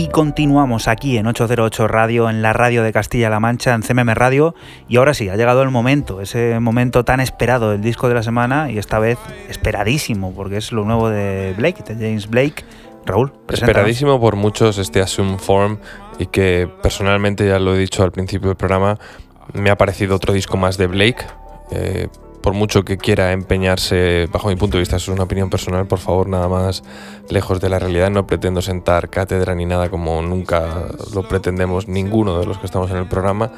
Y continuamos aquí en 808 Radio, en la radio de Castilla-La Mancha, en CMM Radio. Y ahora sí, ha llegado el momento, ese momento tan esperado del disco de la semana y esta vez esperadísimo, porque es lo nuevo de Blake, de James Blake. Raúl. Esperadísimo por muchos este Assume Form y que personalmente, ya lo he dicho al principio del programa, me ha parecido otro disco más de Blake. Eh, por mucho que quiera empeñarse, bajo mi punto de vista, eso es una opinión personal, por favor, nada más lejos de la realidad. No pretendo sentar cátedra ni nada como nunca lo pretendemos ninguno de los que estamos en el programa.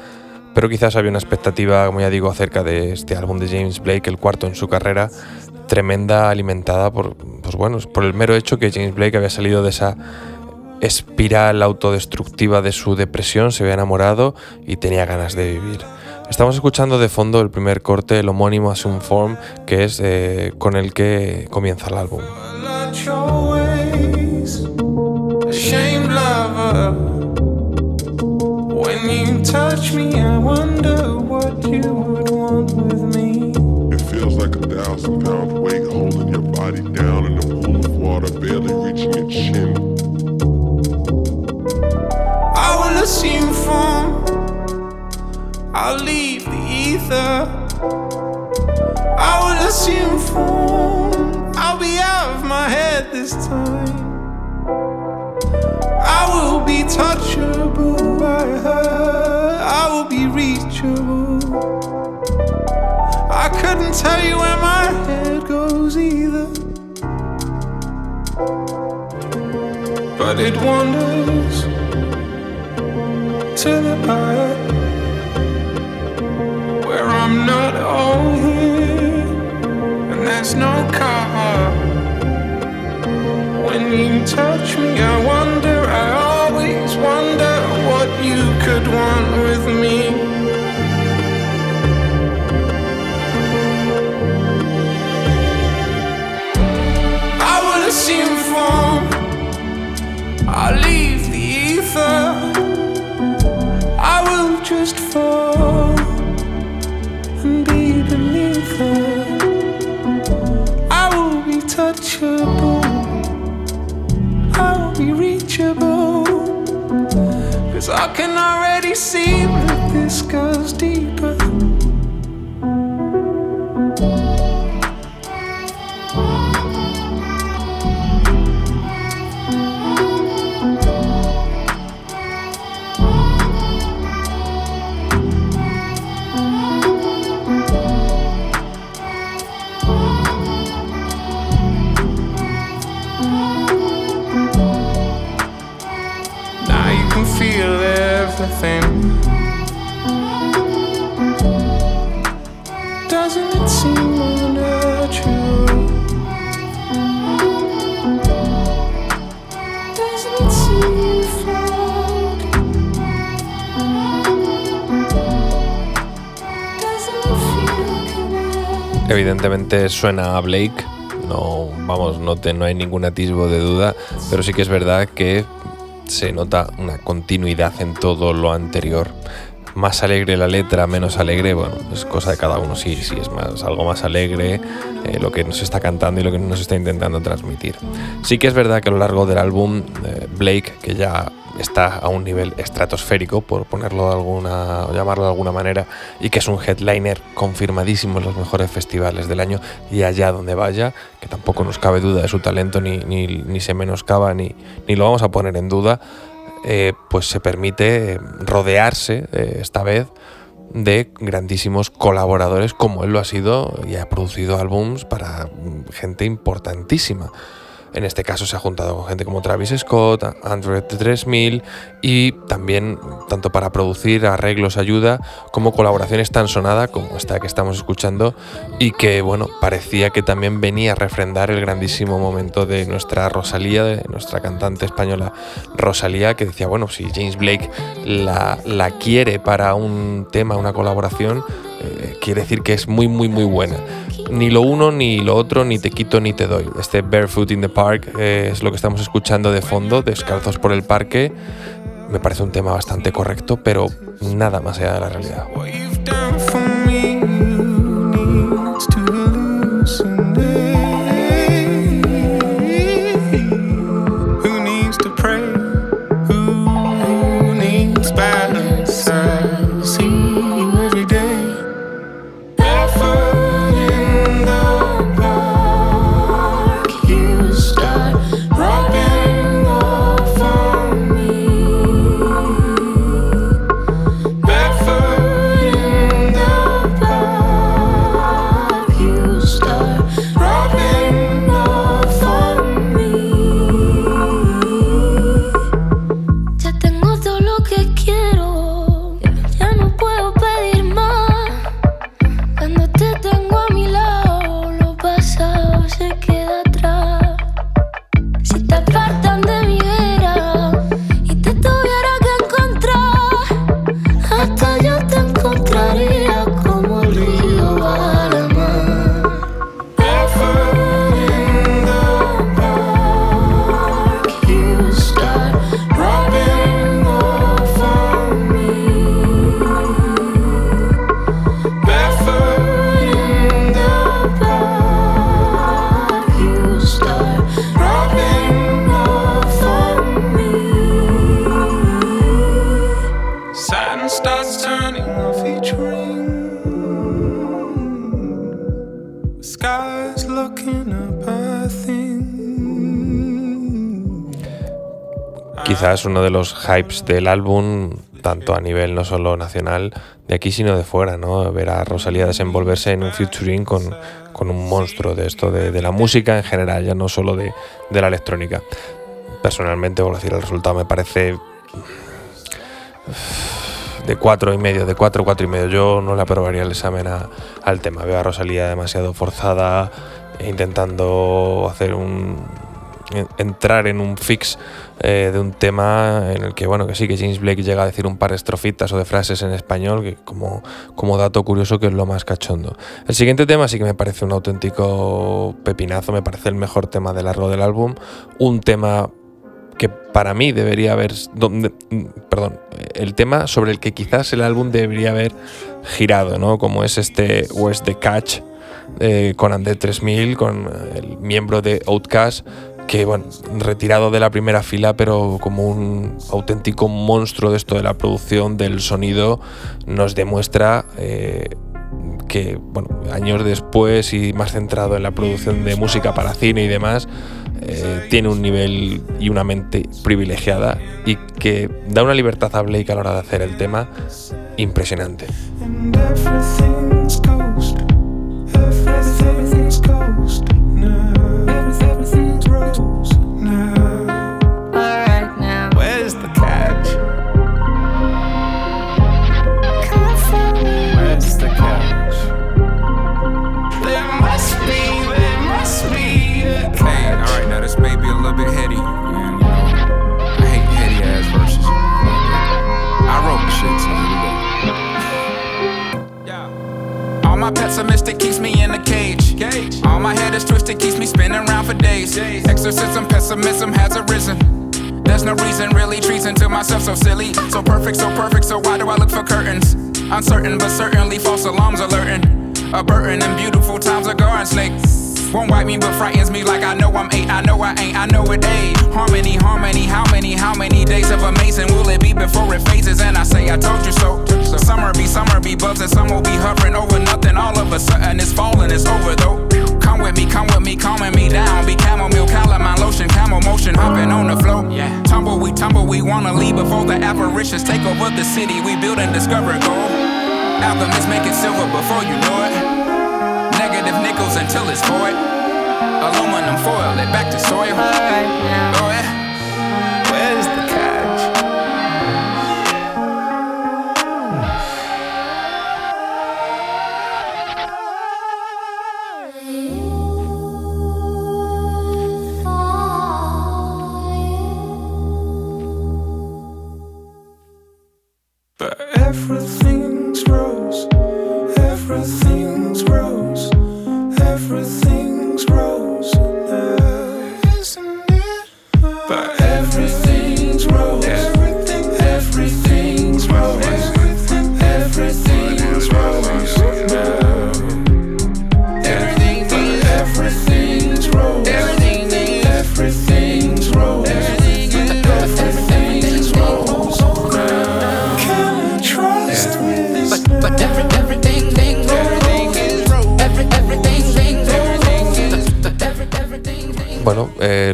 Pero quizás había una expectativa, como ya digo, acerca de este álbum de James Blake, el cuarto en su carrera, tremenda, alimentada por, pues bueno, por el mero hecho que James Blake había salido de esa espiral autodestructiva de su depresión, se había enamorado y tenía ganas de vivir. Estamos escuchando de fondo el primer corte, el homónimo Assume Form, que es eh, con el que comienza el álbum. I wonder what you would want with me. thousand pound weight holding your body down in a pool of water, barely reaching your chin. I will assume form. I'll leave the ether. I will assume form. I'll be out of my head this time. I will be touchable by her. I will be reachable. I couldn't tell you where my head goes either. But it wanders to the where I'm not all here, and there's no cover. When you touch me, I wonder, I always wonder what you could want with me. I can already see that this goes deeper. Evidentemente suena a Blake, no, vamos, no, te- no hay ningún atisbo de duda, pero sí que es verdad que se nota una continuidad en todo lo anterior. Más alegre la letra, menos alegre, bueno, es cosa de cada uno. Sí, sí, es más, algo más alegre eh, lo que nos está cantando y lo que nos está intentando transmitir. Sí que es verdad que a lo largo del álbum, eh, Blake, que ya está a un nivel estratosférico, por ponerlo de alguna, llamarlo de alguna manera, y que es un headliner confirmadísimo en los mejores festivales del año y allá donde vaya, que tampoco nos cabe duda de su talento, ni, ni, ni se menoscaba, ni, ni lo vamos a poner en duda, eh, pues se permite eh, rodearse eh, esta vez de grandísimos colaboradores como él lo ha sido y ha producido álbums para mm, gente importantísima. En este caso se ha juntado con gente como Travis Scott, Android 3000 y también tanto para producir arreglos ayuda como colaboraciones tan sonada como esta que estamos escuchando y que bueno parecía que también venía a refrendar el grandísimo momento de nuestra Rosalía, de nuestra cantante española Rosalía, que decía bueno si James Blake la, la quiere para un tema, una colaboración, eh, quiere decir que es muy muy muy buena ni lo uno, ni lo otro, ni te quito, ni te doy. Este Barefoot in the Park eh, es lo que estamos escuchando de fondo, descalzos por el parque. Me parece un tema bastante correcto, pero nada más allá de la realidad. Quizás uno de los hypes del álbum, tanto a nivel no solo nacional, de aquí sino de fuera, ¿no? Ver a Rosalía desenvolverse en un featuring con, con un monstruo de esto, de, la música en general, ya no solo de, de la electrónica. Personalmente, vuelvo decir, el resultado me parece de cuatro y medio, de cuatro, cuatro y medio. Yo no le aprobaría el examen al tema. Veo a Rosalía demasiado forzada, intentando hacer un entrar en un fix eh, de un tema en el que bueno que sí que James Blake llega a decir un par de estrofitas o de frases en español que como, como dato curioso que es lo más cachondo. El siguiente tema sí que me parece un auténtico pepinazo, me parece el mejor tema de largo del álbum, un tema que para mí debería haber, donde, mm, perdón, el tema sobre el que quizás el álbum debería haber girado, ¿no? Como es este Where's the Catch eh, con André 3000, con el miembro de Outkast, que bueno, retirado de la primera fila, pero como un auténtico monstruo de esto de la producción, del sonido, nos demuestra eh, que bueno, años después y más centrado en la producción de música para cine y demás, eh, tiene un nivel y una mente privilegiada y que da una libertad a Blake a la hora de hacer el tema impresionante. Days. Exorcism, pessimism has arisen. There's no reason, really treason to myself, so silly. So perfect, so perfect, so why do I look for curtains? Uncertain, but certainly false alarms alerting. A burden and beautiful times a garden snake. Won't wipe me, but frightens me like I know I'm eight. I know I ain't, I know it ain't. Harmony, harmony, how many, how many days of amazing will it be before it phases? And I say, I told you so. Summer be, summer be buzzing, some will be hovering over nothing. All of a sudden it's falling, it's over though. Come with me, come with me, calming me down. Be chamomile, calamine lotion, camel motion, hopping on the flow. Yeah. Tumble, we tumble, we wanna leave before the apparitions take over the city. We build and discover gold. Alchemists make it silver before you know it. Negative nickels until it's void. Aluminum foil it back to soil. Now. Oh, yeah.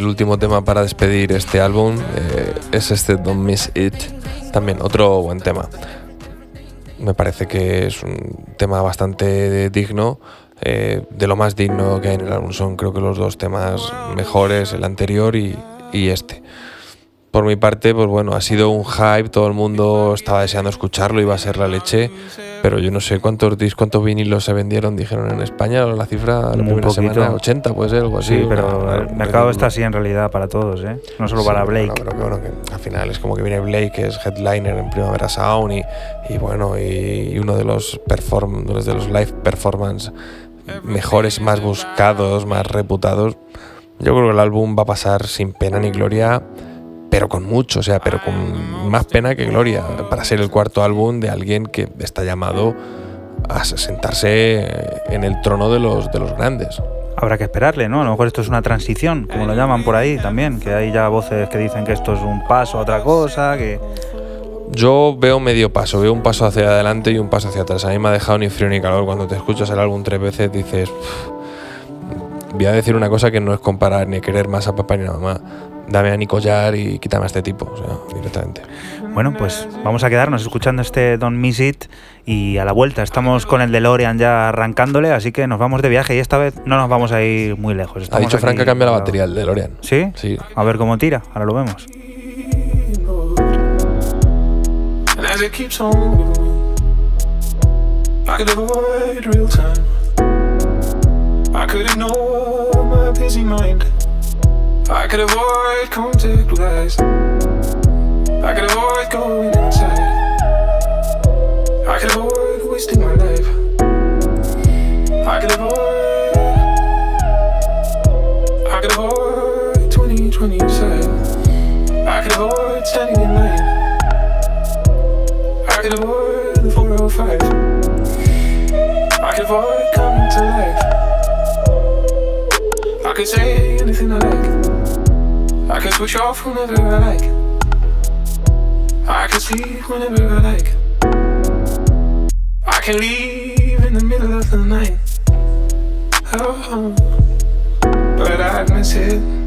Último tema para despedir este álbum eh, es este Don't Miss It. También otro buen tema. Me parece que es un tema bastante digno. eh, de lo más digno que hay en el álbum son creo que los dos temas mejores, el anterior y, y este. Por mi parte, pues bueno, ha sido un hype, todo el mundo estaba deseando escucharlo, iba a ser la leche, pero yo no sé cuántos dis, cuántos vinilos se vendieron, dijeron en España, la cifra la Muy primera poquito. semana, 80 puede ser, algo así. Sí, pero una- el mercado una- está así en realidad para todos, ¿eh? No solo para Sí, Blake. Bueno, pero que bueno, que al final es como que viene Blake, que es headliner en Primavera Sound y, y bueno, y, y uno de los perform, uno de los live performance mejores, más buscados, más reputados. Yo creo que el álbum va a pasar sin pena ni gloria, pero con mucho, o sea, pero con más pena que gloria, para ser el cuarto álbum de alguien que está llamado a sentarse en el trono de los, de los grandes. Habrá que esperarle, ¿no? A lo mejor esto es una transición, como lo llaman por ahí también, que hay ya voces que dicen que esto es un paso a otra cosa, que... Yo veo medio paso, veo un paso hacia adelante y un paso hacia atrás. A mí me ha dejado ni frío ni calor. Cuando te escuchas el álbum tres veces dices, "Pff, voy a decir una cosa que no es comparar ni querer más a papá ni a mamá. Dame a Nico Jar y quítame a este tipo, o sea, directamente. Bueno, pues vamos a quedarnos escuchando este Don't Miss It y a la vuelta estamos con el DeLorean ya arrancándole, así que nos vamos de viaje y esta vez no nos vamos a ir muy lejos. Ha dicho Frank que cambia la batería del DeLorean. ¿Sí? Sí. A ver cómo tira, ahora lo vemos. I could avoid real time. I could ignore my busy mind. I could avoid contact eyes. I could avoid going inside. I could avoid wasting my life. I could avoid. I could avoid 2020 side. I could avoid standing in line. I could avoid the 405. I could avoid coming to life. I could say anything I like. I can switch off whenever I like. I can sleep whenever I like. I can leave in the middle of the night. Oh, but I miss it.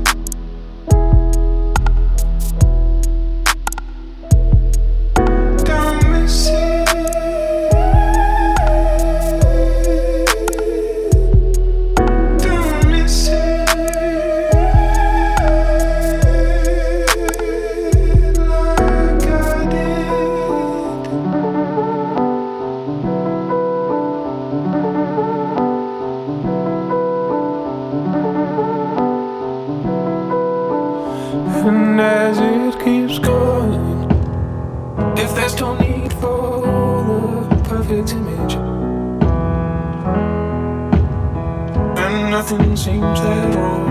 Seems that wrong,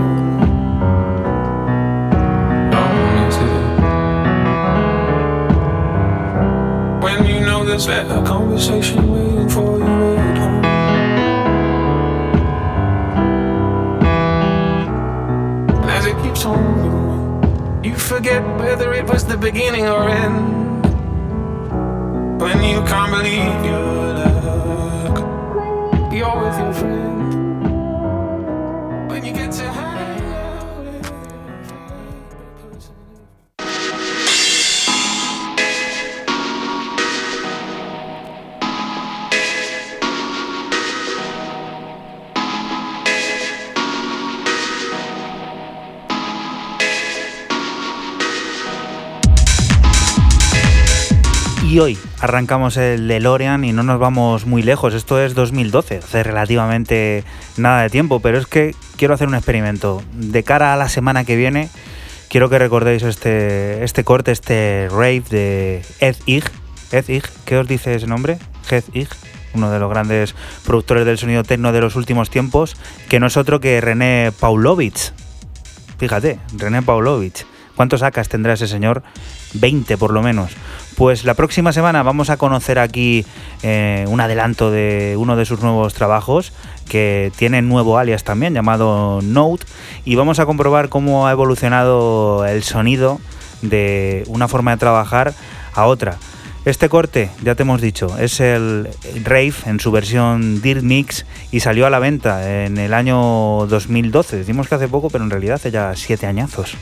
don't it. When you know there's a conversation waiting for you at home. And as it keeps on going, you forget whether it was the beginning or end. When you can't believe your luck, you're with your friend. Arrancamos el DeLorean y no nos vamos muy lejos. Esto es 2012, hace relativamente nada de tiempo, pero es que quiero hacer un experimento. De cara a la semana que viene, quiero que recordéis este, este corte, este rave de Ed Ig. Ed Ig, ¿qué os dice ese nombre? Ed Ig, uno de los grandes productores del sonido techno de los últimos tiempos, que no es otro que René Paulovich. Fíjate, René Paulovich. ¿Cuántos acas tendrá ese señor? 20 por lo menos. Pues la próxima semana vamos a conocer aquí eh, un adelanto de uno de sus nuevos trabajos que tiene nuevo alias también llamado Note y vamos a comprobar cómo ha evolucionado el sonido de una forma de trabajar a otra. Este corte, ya te hemos dicho, es el Rave en su versión Dirt Mix y salió a la venta en el año 2012. Decimos que hace poco, pero en realidad hace ya siete añazos.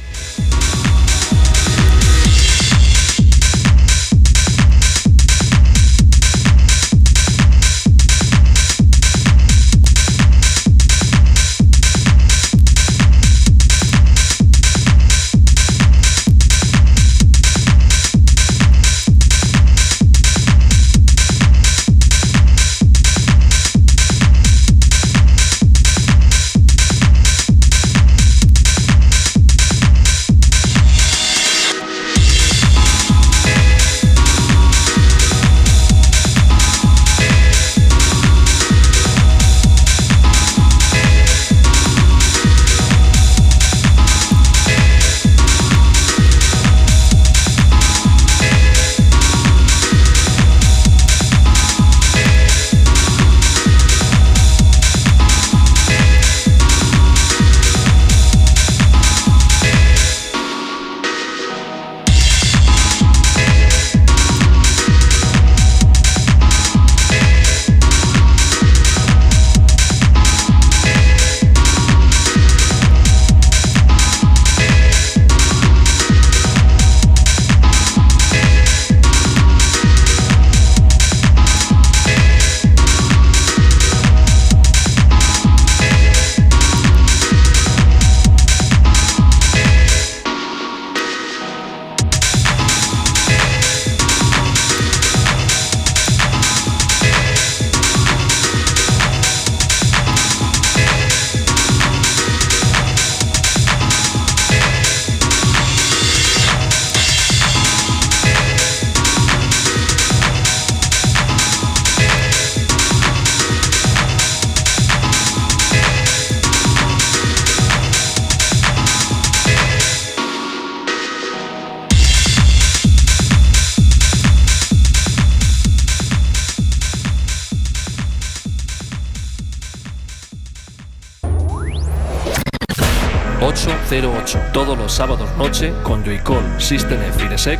808. Todos los sábados noche con Joycall, System F.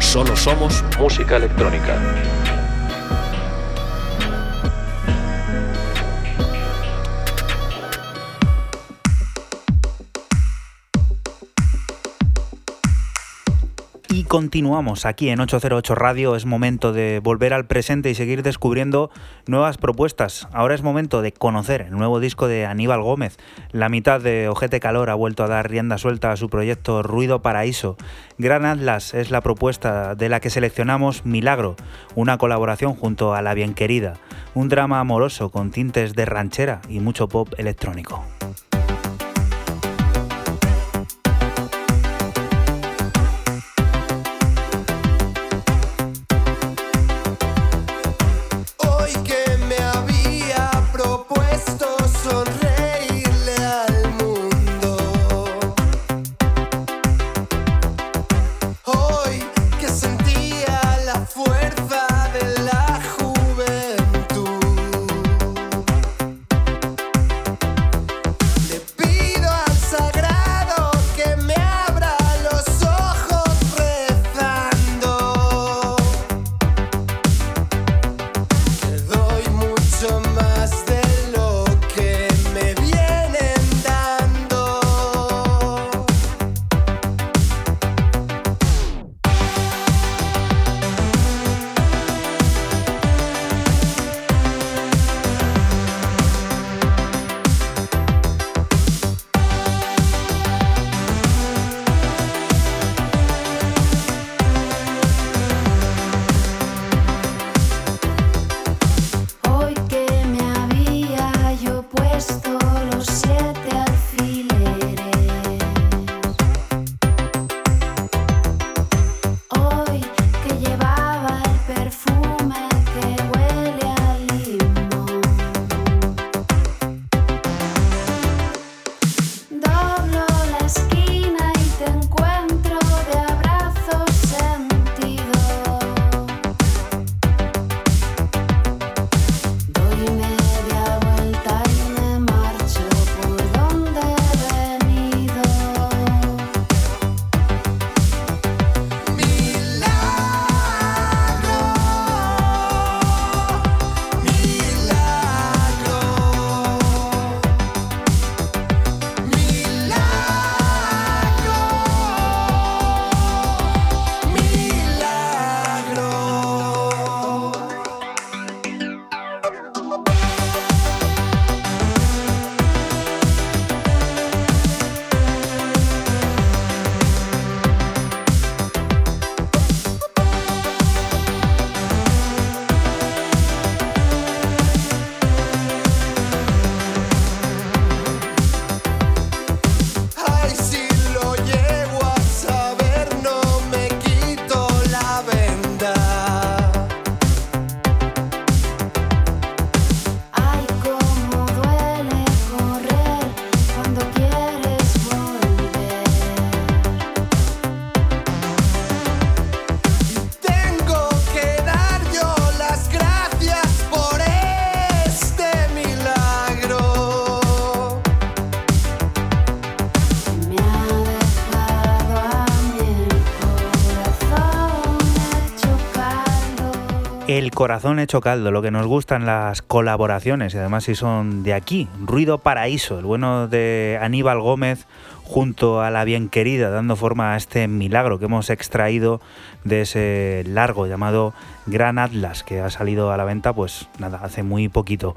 Solo somos música electrónica. Continuamos aquí en 808 Radio. Es momento de volver al presente y seguir descubriendo nuevas propuestas. Ahora es momento de conocer el nuevo disco de Aníbal Gómez. La mitad de Ojete Calor ha vuelto a dar rienda suelta a su proyecto Ruido Paraíso. Gran Atlas es la propuesta de la que seleccionamos Milagro, una colaboración junto a La Bien Querida. Un drama amoroso con tintes de ranchera y mucho pop electrónico. El corazón hecho caldo, lo que nos gustan las colaboraciones y además si son de aquí. Ruido Paraíso, el bueno de Aníbal Gómez junto a la bien querida, dando forma a este milagro que hemos extraído de ese largo llamado Gran Atlas, que ha salido a la venta, pues nada, hace muy poquito.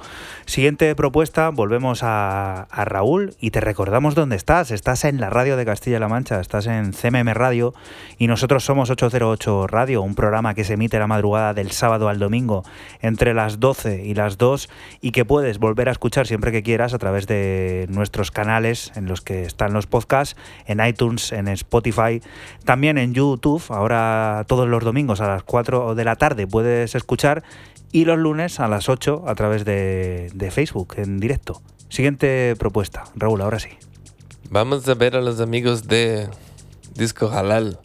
Siguiente propuesta, volvemos a, Raúl y te recordamos dónde estás. Estás en la radio de Castilla-La Mancha, estás en CMM Radio y nosotros somos 808 Radio, un programa que se emite la madrugada del sábado al domingo entre las 12 y las 2 y que puedes volver a escuchar siempre que quieras a través de nuestros canales en los que están los podcasts, en iTunes, en Spotify, también en YouTube, ahora todos los domingos a las 4 de la tarde puedes escuchar y los lunes a las 8 a través de, de Facebook en directo. Siguiente propuesta, Raúl, ahora sí. Vamos a ver a los amigos de Disco Halal.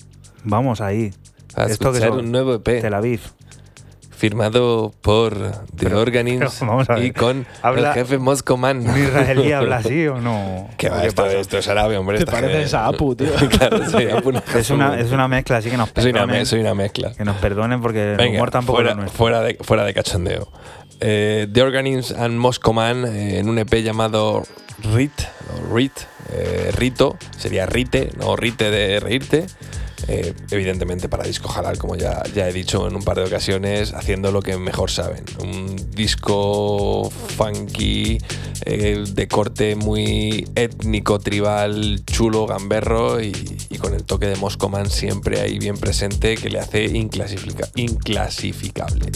Vamos ahí. A Esto que son un nuevo EP. Tel Aviv. Firmado por The Pero- Organins pero y con Habla- el jefe Moscoman. ¿Un israelí habla así o no? Que va, ¿Qué esto, pasa? esto es árabe, hombre. Te pareces a Apu, tío. claro, soy Apu. Es una, es una mezcla, así que nos Soy una, perdonen. me- soy una mezcla. Que nos perdonen porque el Venga, humor tampoco fuera, es nuestro. fuera, de, fuera de cachondeo. Eh, The Organins and Moscoman eh, en un EP llamado Rit, o Rit, eh, Rito, sería Rite, no Rite de reírte. Eh, evidentemente para disco halal, como ya, ya he dicho en un par de ocasiones, haciendo lo que mejor saben. Un disco funky, eh, de corte muy étnico, tribal, chulo, gamberro y, con el toque de Moscoman siempre ahí bien presente que le hace inclasifica- inclasificable.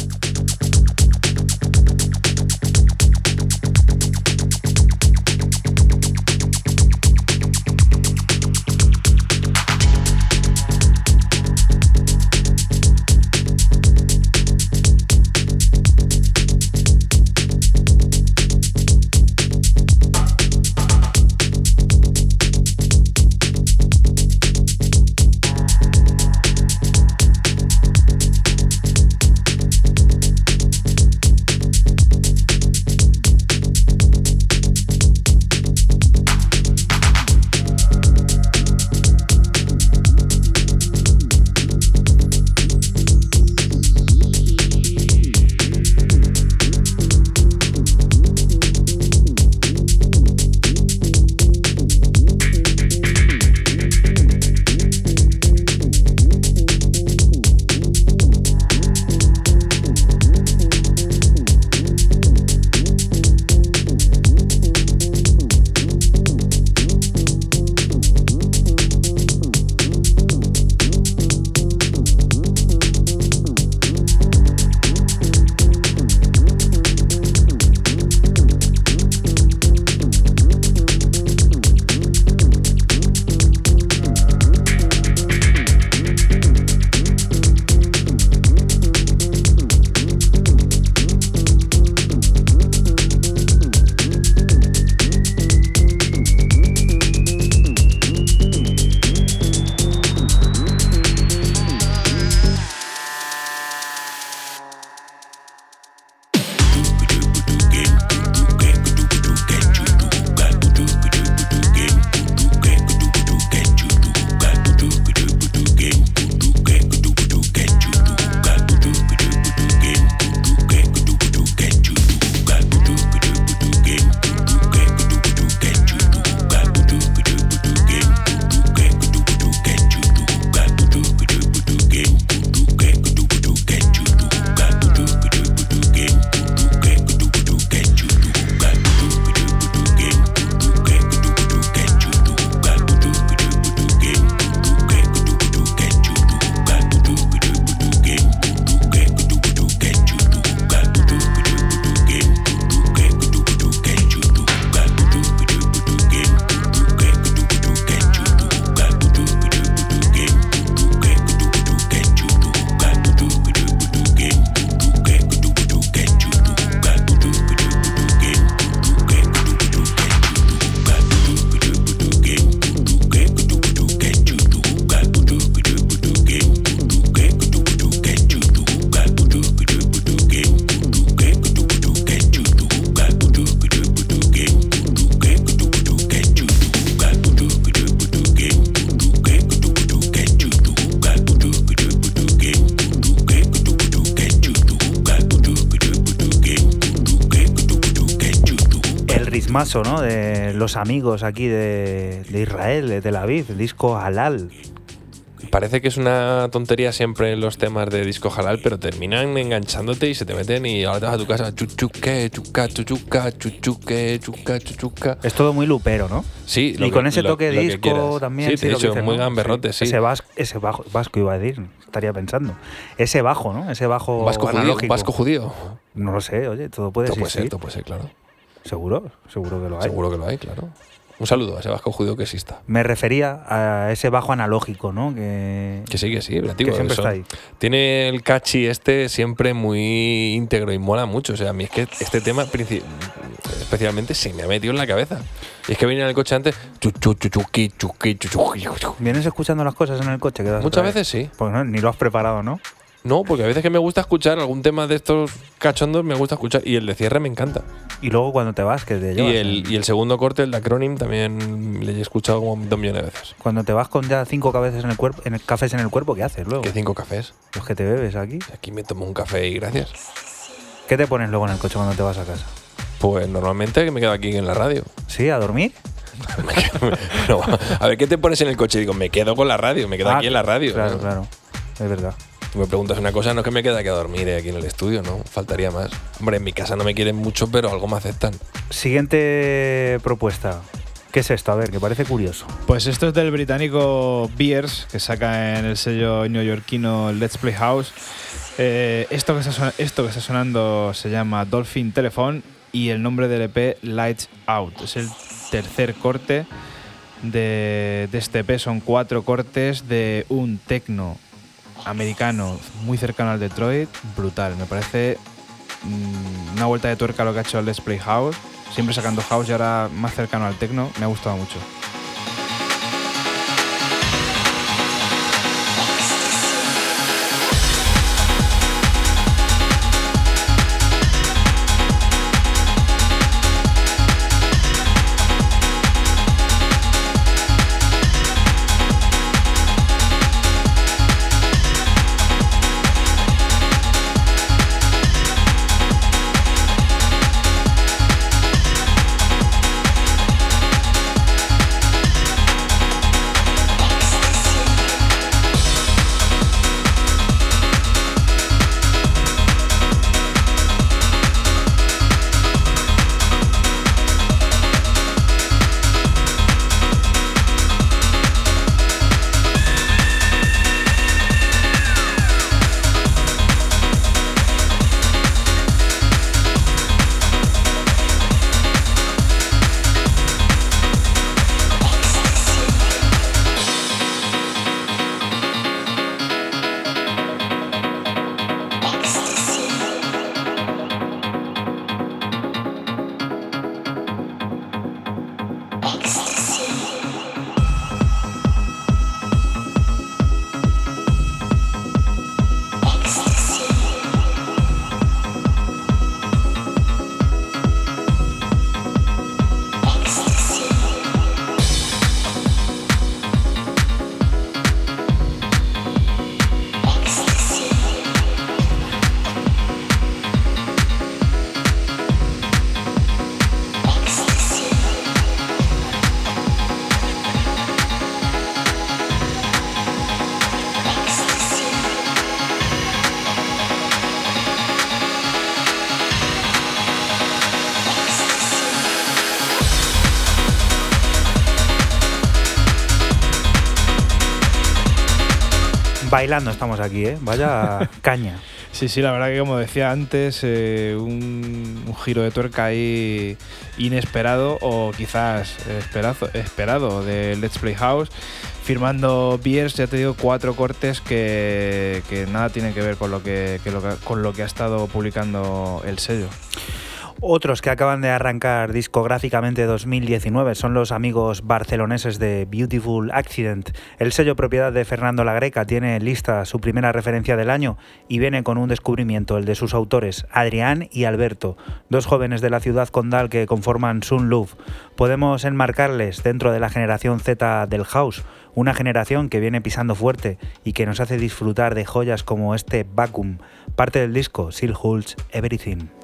Ritmazo, ¿no? De los amigos aquí de, de Israel, de Tel Aviv, el disco Halal. Parece que es una tontería siempre los temas de disco halal, pero terminan enganchándote y se te meten y ahora te vas a tu casa chuchuque, chuca, chuchuca, chuchuque, chuca, chuchuca. Es todo muy lupero, ¿no? Sí, Y con que- ese toque que disco también. Sí, te he dicho, dices, muy ¿no? gamberrote, sí. Ese, vas- ese bajo, vasco iba a decir, estaría pensando. Ese bajo, ¿no? Ese bajo Vasco judío, vasco judío. No lo sé, oye, todo puede Todo puede ser, todo puede ser, claro. Seguro, seguro que lo hay. Seguro que lo hay, claro. Un saludo a ese vasco judío que exista. Me refería a ese bajo analógico, ¿no? Que, Que sí, que sí, digo, que siempre eso. está ahí. Tiene el catchy este siempre muy íntegro y mola mucho. O sea, a mí es que este tema especialmente se me ha metido en la cabeza. Y es que venía en el coche antes. ¿Vienes escuchando las cosas en el coche? que Muchas veces sí. Pues no, ni lo has preparado, ¿no? No, porque a veces que me gusta escuchar algún tema de estos cachondos, me gusta escuchar. Y el de cierre me encanta. Y luego cuando te vas, que te llevas. Y el, y el segundo corte, el de Acronym, también le he escuchado como dos millones de veces. Cuando te vas con ya cinco cabezas en el cuerpo, en el, cafés en el cuerpo, ¿qué haces luego? ¿Qué cinco cafés? Los que te bebes aquí. Aquí me tomo un café y gracias. ¿Qué te pones luego en el coche cuando te vas a casa? Pues normalmente me quedo aquí en la radio. ¿Sí? ¿A dormir? No, a ver, ¿qué te pones en el coche? Digo, me quedo con la radio, me quedo Ah, aquí en la radio. Claro, ¿no? claro. Es verdad. Tú me preguntas una cosa, no es que me quede aquí a dormir eh, aquí en el estudio, ¿no? Faltaría más. Hombre, en mi casa no me quieren mucho, pero algo me aceptan. Siguiente propuesta. ¿Qué es esto? A ver, que parece curioso. Pues esto es del británico Beers, que saca en el sello neoyorquino Let's Play House. Eh, esto, que está son- esto que está sonando se llama Dolphin Telephone y el nombre del EP Lights Out. Es el tercer corte de, de este EP. Son cuatro cortes de un tecno americano muy cercano al Detroit. Brutal. Me parece mm, una vuelta de tuerca lo que ha hecho el Let's Play House. Siempre sacando house y ahora más cercano al tecno. Me ha gustado mucho. Bailando estamos aquí, ¿eh? Vaya caña. Sí, sí, la verdad que como decía antes, eh, un, un giro de tuerca ahí inesperado o quizás esperazo- esperado de Let's Play House, firmando Beers, ya te digo, cuatro cortes que, que nada tienen que ver con lo que, que lo que- con lo que ha estado publicando el sello. Otros que acaban de arrancar discográficamente 2019 son los amigos barceloneses de Beautiful Accident. El sello propiedad de Fernando La Greca tiene lista su primera referencia del año y viene con un descubrimiento, el de sus autores, Adrián y Alberto, dos jóvenes de la ciudad condal que conforman Sun Love. Podemos enmarcarles dentro de la generación Z del house, una generación que viene pisando fuerte y que nos hace disfrutar de joyas como este Vacuum, parte del disco Seal Holds Everything.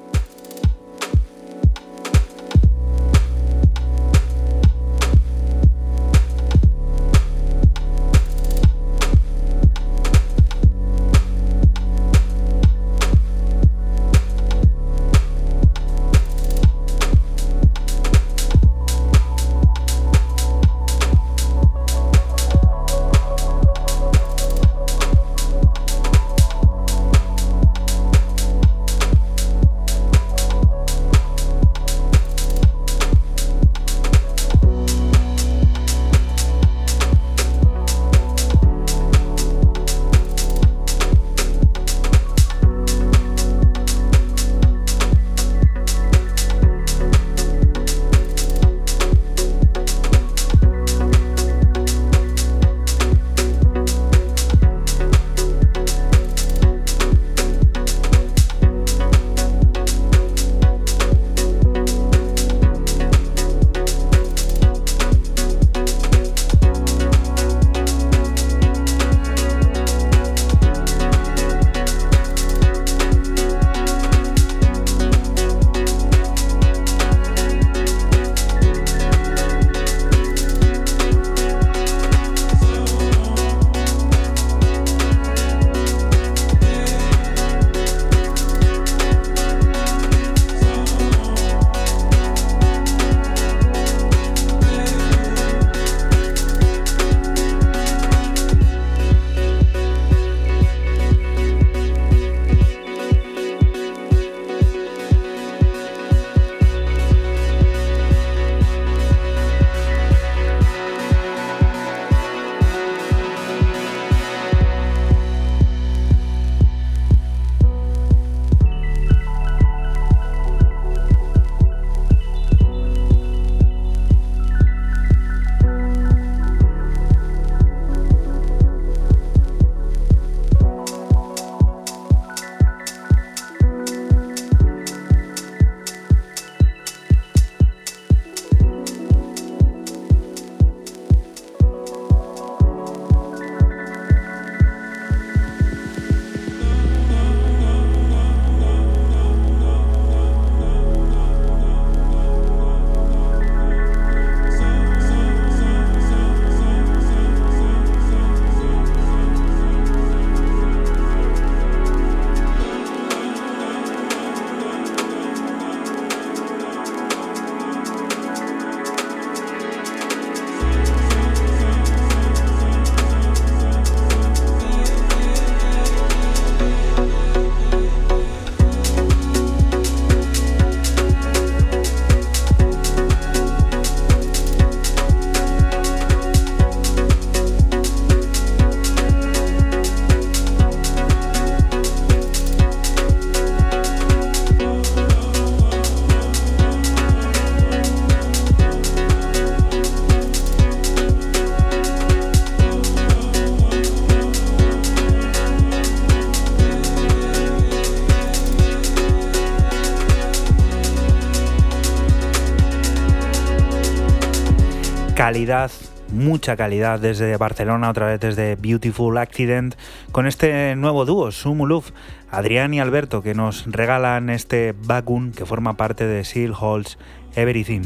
Mucha calidad desde Barcelona, otra vez desde Beautiful Accident, con este nuevo dúo, Sumuluf, Adrián y Alberto, que nos regalan este Bakun que forma parte de Seal Halls Everything.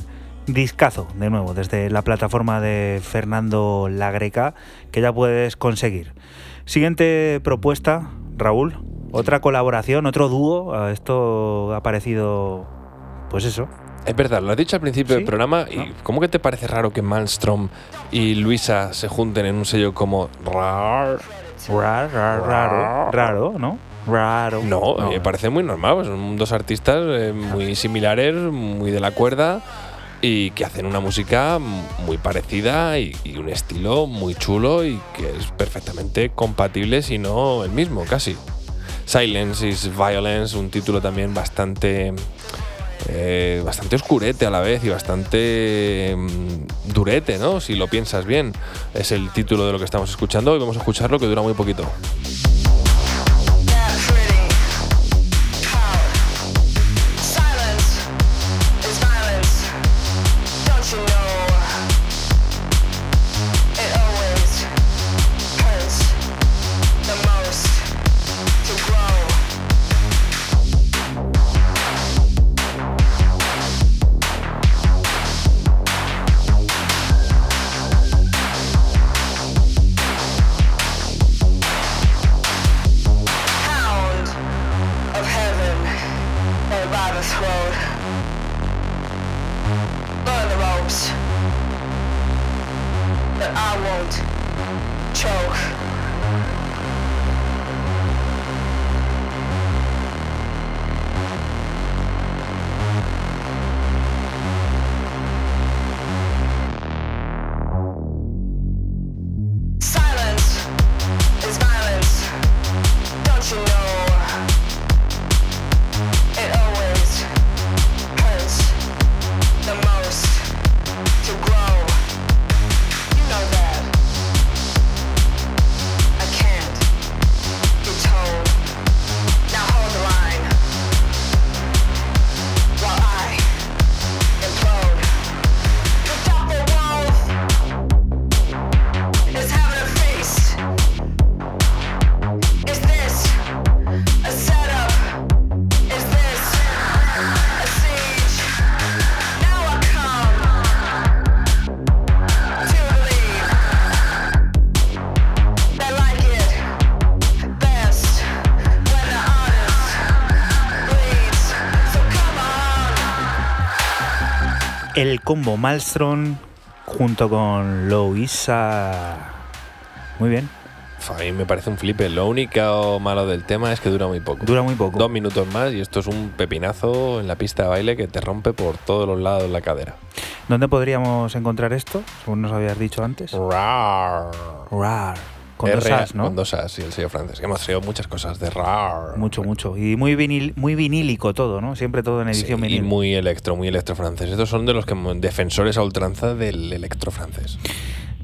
Discazo, de nuevo, desde la plataforma de Fernando Lagreca, que ya puedes conseguir. Siguiente propuesta, Raúl, otra colaboración, otro dúo. Esto ha parecido, pues eso, Es verdad, lo has dicho al principio Sí, del programa. ¿Y cómo que te parece raro que Malmstrom y Luisa se junten en un sello como RAR? Raro, raro, raro, raro, ¿no? Raro. No, me parece muy normal. pues son dos artistas eh, muy similares, muy de la cuerda y que hacen una música muy parecida y, y un estilo muy chulo y que es perfectamente compatible, si no el mismo, casi. Silence is Violence, un título también bastante. Eh, bastante oscurete a la vez y bastante mm, durete, ¿no? Si lo piensas bien. Es el título de lo que estamos escuchando y vamos a escucharlo que dura muy poquito. El combo Malmstrom junto con Louisa. Muy bien. A mí me parece un flipe. Lo único malo del tema es que dura muy poco. Dura muy poco. Dos minutos más y esto es un pepinazo en la pista de baile que te rompe por todos los lados la cadera. ¿Dónde podríamos encontrar esto? Según nos habías dicho antes. RAR. RAR. Con dos R- as, ¿no? Con dos as y el sello francés. Hemos traído muchas cosas de RAR. Mucho, mucho. Y muy, vinil, muy vinílico todo, ¿no? Siempre todo en Sí, edición y vinil. muy electro, muy electro francés. Estos son de los que defensores a ultranza del electro francés.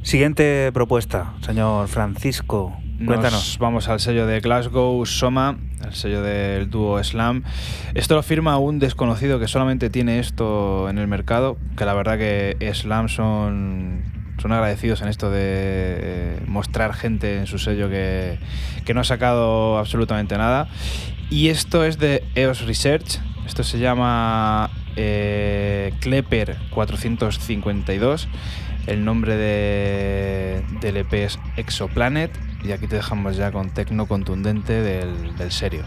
Siguiente propuesta, señor Francisco. Cuéntanos. Nos vamos al sello de Glasgow, Soma, el sello del dúo Slam. Esto lo firma un desconocido que solamente tiene esto en el mercado, que la verdad que Slam son, son agradecidos en esto de eh, mostrar gente en su sello que, que no ha sacado absolutamente nada. Y esto es de EOS Research, esto se llama eh, Klepper 452. El nombre de, del EP es Exoplanet. Y aquí te dejamos ya con tecno contundente del, del serio.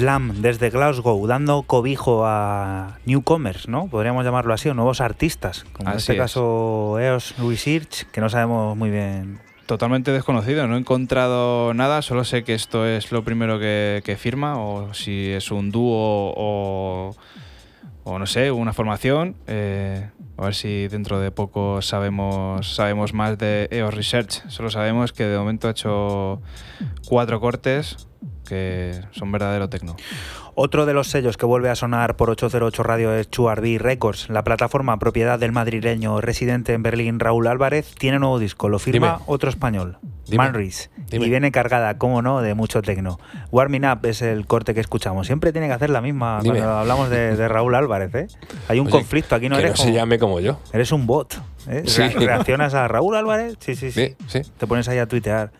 Slam desde Glasgow, dando cobijo a newcomers, ¿no? Podríamos llamarlo así, o nuevos artistas, como en este es. caso EOS Research, que no sabemos muy bien. Totalmente desconocido, no he encontrado nada, solo sé que esto es lo primero que, que firma, o si es un dúo o, o no sé, una formación. eh, a ver si dentro de poco sabemos, sabemos más de EOS Research. Solo sabemos que de momento ha hecho cuatro cortes que son verdadero tecno. Otro de los sellos que vuelve a sonar por 808 Radio es Chuarbi Records. La plataforma propiedad del madrileño residente en Berlín Raúl Álvarez tiene nuevo disco. Lo firma Dime. otro español. Manris. Y viene cargada, como no, de mucho tecno. Warming Up es el corte que escuchamos. Siempre tiene que hacer la misma Dime. cuando hablamos de, de Raúl Álvarez. ¿eh? Hay un Oye, conflicto aquí, no que eres no se llame como yo. Eres un bot. ¿eh? Sí. Re- Reaccionas a Raúl Álvarez. Sí, sí, sí. Sí, sí. Te pones ahí a tuitear.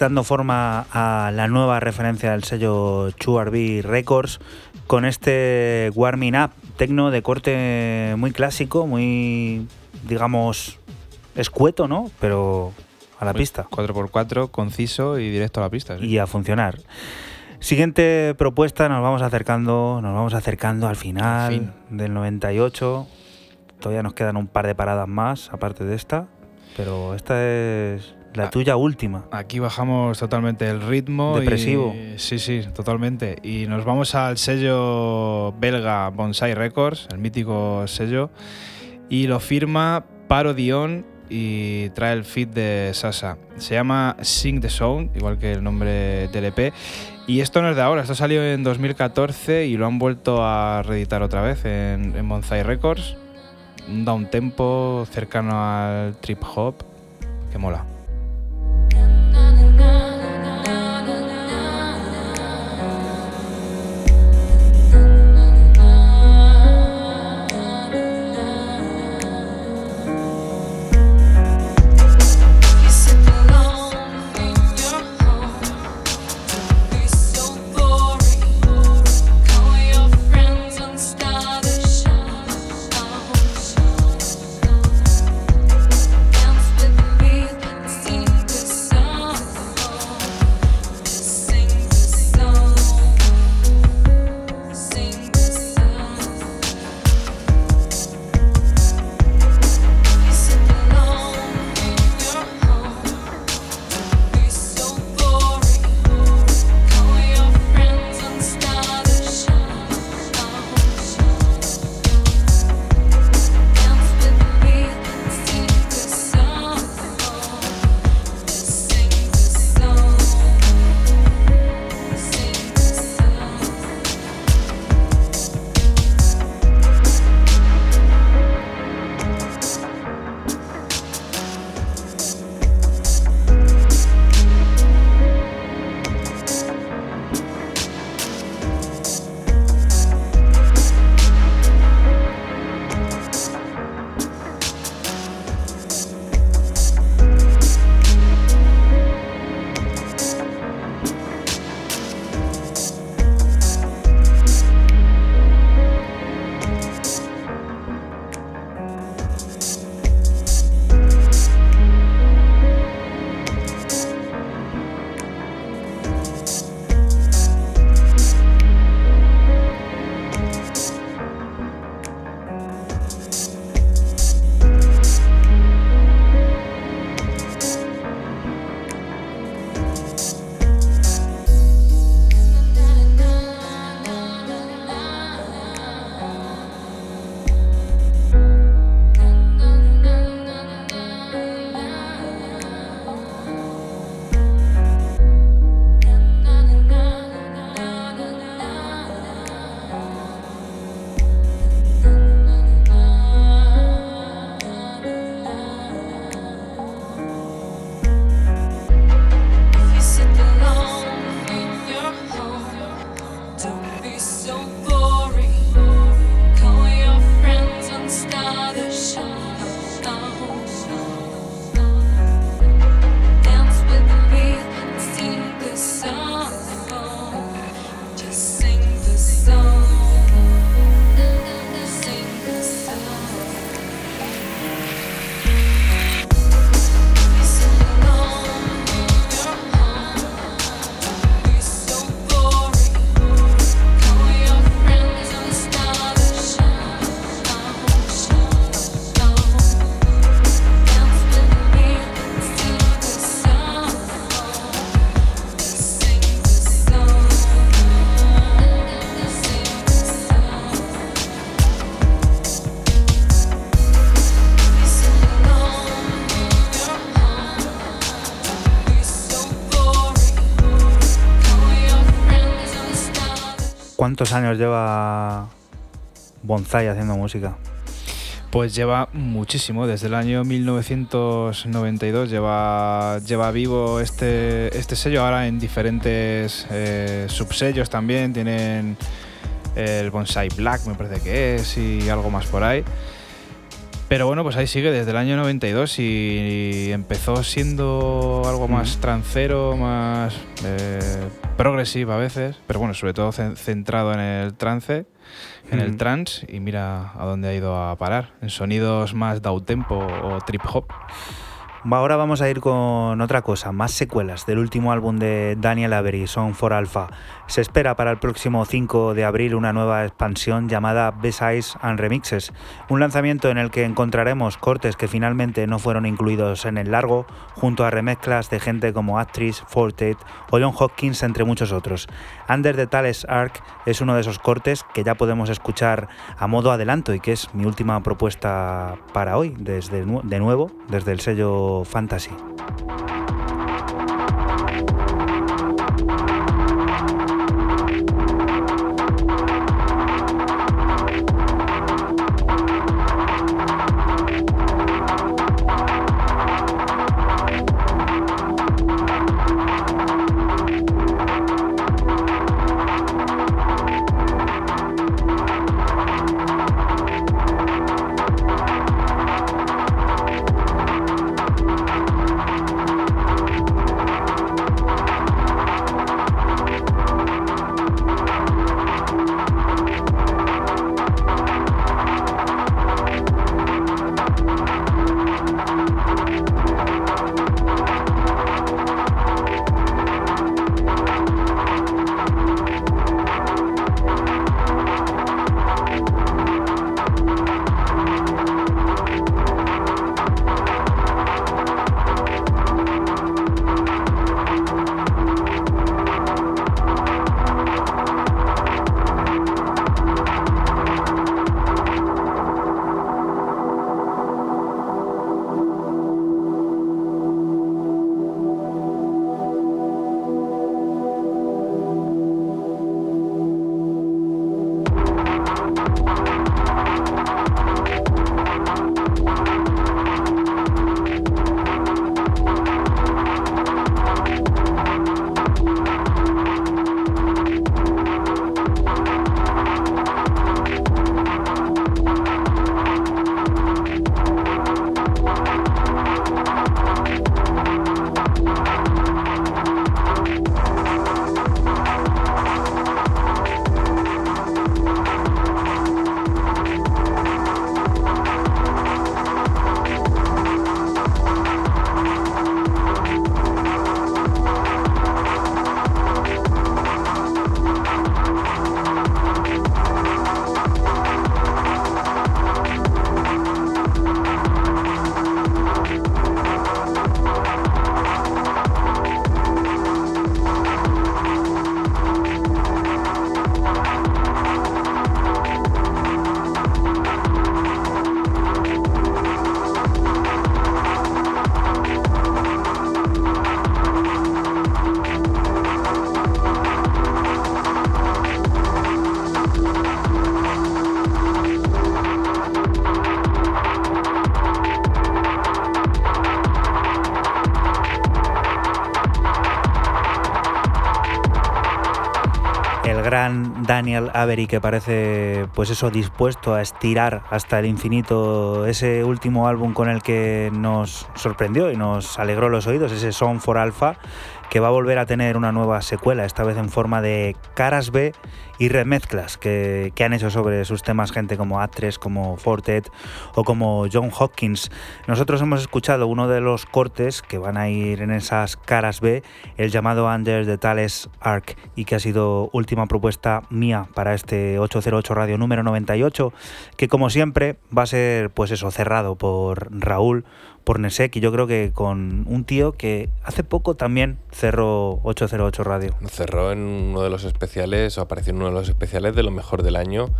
Dando forma a la nueva referencia del sello Chuarbi Records con este Warming Up, tecno de corte muy clásico, muy, digamos, escueto, ¿no? Pero a la pista. 4x4, conciso y directo a la pista. sí. y a funcionar. Siguiente propuesta, nos vamos acercando, nos vamos acercando al final Al fin. del 98. Todavía nos quedan un par de paradas más, aparte de esta. pero esta es la tuya última. Aquí bajamos totalmente el ritmo. y- Depresivo. sí, sí, totalmente. Y nos vamos al sello belga Bonsai Records, el mítico sello. Y lo firma Parodion y trae el feed de Sasa. Se llama Sing the Sound, igual que el nombre del EP. Y esto no es de ahora, esto salió en 2014 y lo han vuelto a reeditar otra vez en, en Bonsai Records. Un down tempo cercano al trip hop que mola. ¿Cuántos años lleva Bonsai haciendo música? Pues lleva muchísimo, desde el año 1992 lleva, lleva vivo este, este sello, ahora en diferentes eh, subsellos también, tienen el Bonsai Black me parece que es y algo más por ahí. Pero bueno, pues ahí sigue desde el año 92 y empezó siendo algo más trancero, más eh, progresive a veces, pero bueno, sobre todo cen- centrado en el trance, en el Ujú. trance y mira a dónde ha ido a parar, en sonidos más downtempo o trip hop. Ahora vamos a ir con otra cosa, más secuelas del último álbum de Daniel Avery, Song for Alpha. Se espera para el próximo 5 de abril una nueva expansión llamada B-Sides and Remixes, un lanzamiento en el que encontraremos cortes que finalmente no fueron incluidos en el largo, junto a remezclas de gente como Actress, Fortet o John Hopkins, entre muchos otros. Under the Tales Arc es uno de esos cortes que ya podemos escuchar a modo adelanto y que es mi última propuesta para hoy, desde de nuevo, desde el sello Fantasy. Daniel Avery que parece pues eso dispuesto a estirar hasta el infinito ese último álbum con el que nos sorprendió y nos alegró los oídos, ese Song for Alpha que va a volver a tener una nueva secuela, esta vez en forma de caras B y remezclas que, que han hecho sobre sus temas gente como Actress, como Fortet o como John Hopkins. Nosotros hemos escuchado uno de los cortes que van a ir en esas caras B, el llamado Under the Tales Arc, y que ha sido última propuesta mía para este 808 Radio número 98, que como siempre va a ser pues eso, cerrado por Raúl, por Nesek, y yo creo que con un tío que hace poco también cerró 808 Radio. Cerró en uno de los especiales, o apareció en uno de los especiales de lo mejor del año,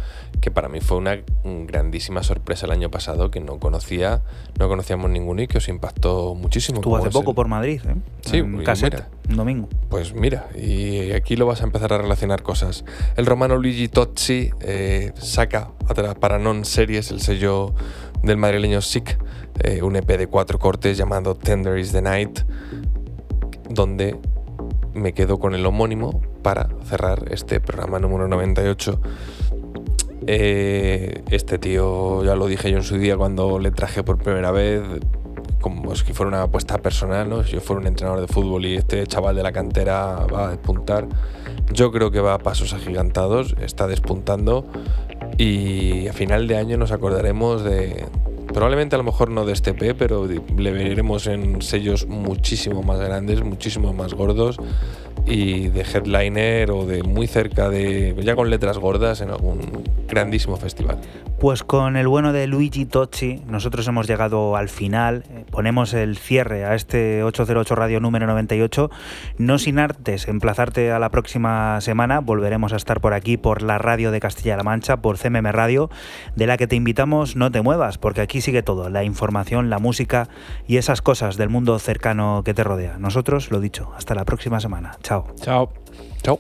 que para mí fue una grandísima sorpresa el año pasado, que no conocía, no conocíamos ninguno y que os impactó muchísimo. Estuvo hace poco el- por Madrid, ¿eh? Sí, en y cassette, mira. un domingo. Pues mira, y aquí lo vas a empezar a relacionar cosas. El romano Luigi Tozzi eh, saca para non series el sello del madrileño Sick, eh, un EP de cuatro cortes llamado Tender is the Night, donde me quedo con el homónimo para cerrar este programa número 98. Eh, este tío, ya lo dije yo en su día cuando le traje por primera vez, como si fuera una apuesta personal, ¿no? Yo fuera un entrenador de fútbol y este chaval de la cantera va a despuntar, yo creo que va a pasos agigantados, está despuntando y a final de año nos acordaremos de, Probablemente a lo mejor no de este P, pero le veremos en sellos muchísimo más grandes, muchísimo más gordos y de headliner o de muy cerca de, ya con letras gordas en algún grandísimo festival. Pues con el bueno de Luigi Tocci, nosotros hemos llegado al final. Eh, Ponemos el cierre a este 808 Radio número 98. No sin artes, emplazarte a la próxima semana. Volveremos a estar por aquí, por la radio de Castilla-La Mancha, por CMM Radio, de la que te invitamos no te muevas, porque aquí sigue todo: la información, la música y esas cosas del mundo cercano que te rodea. Nosotros, lo dicho, hasta la próxima semana. Chao. Chao. Chao.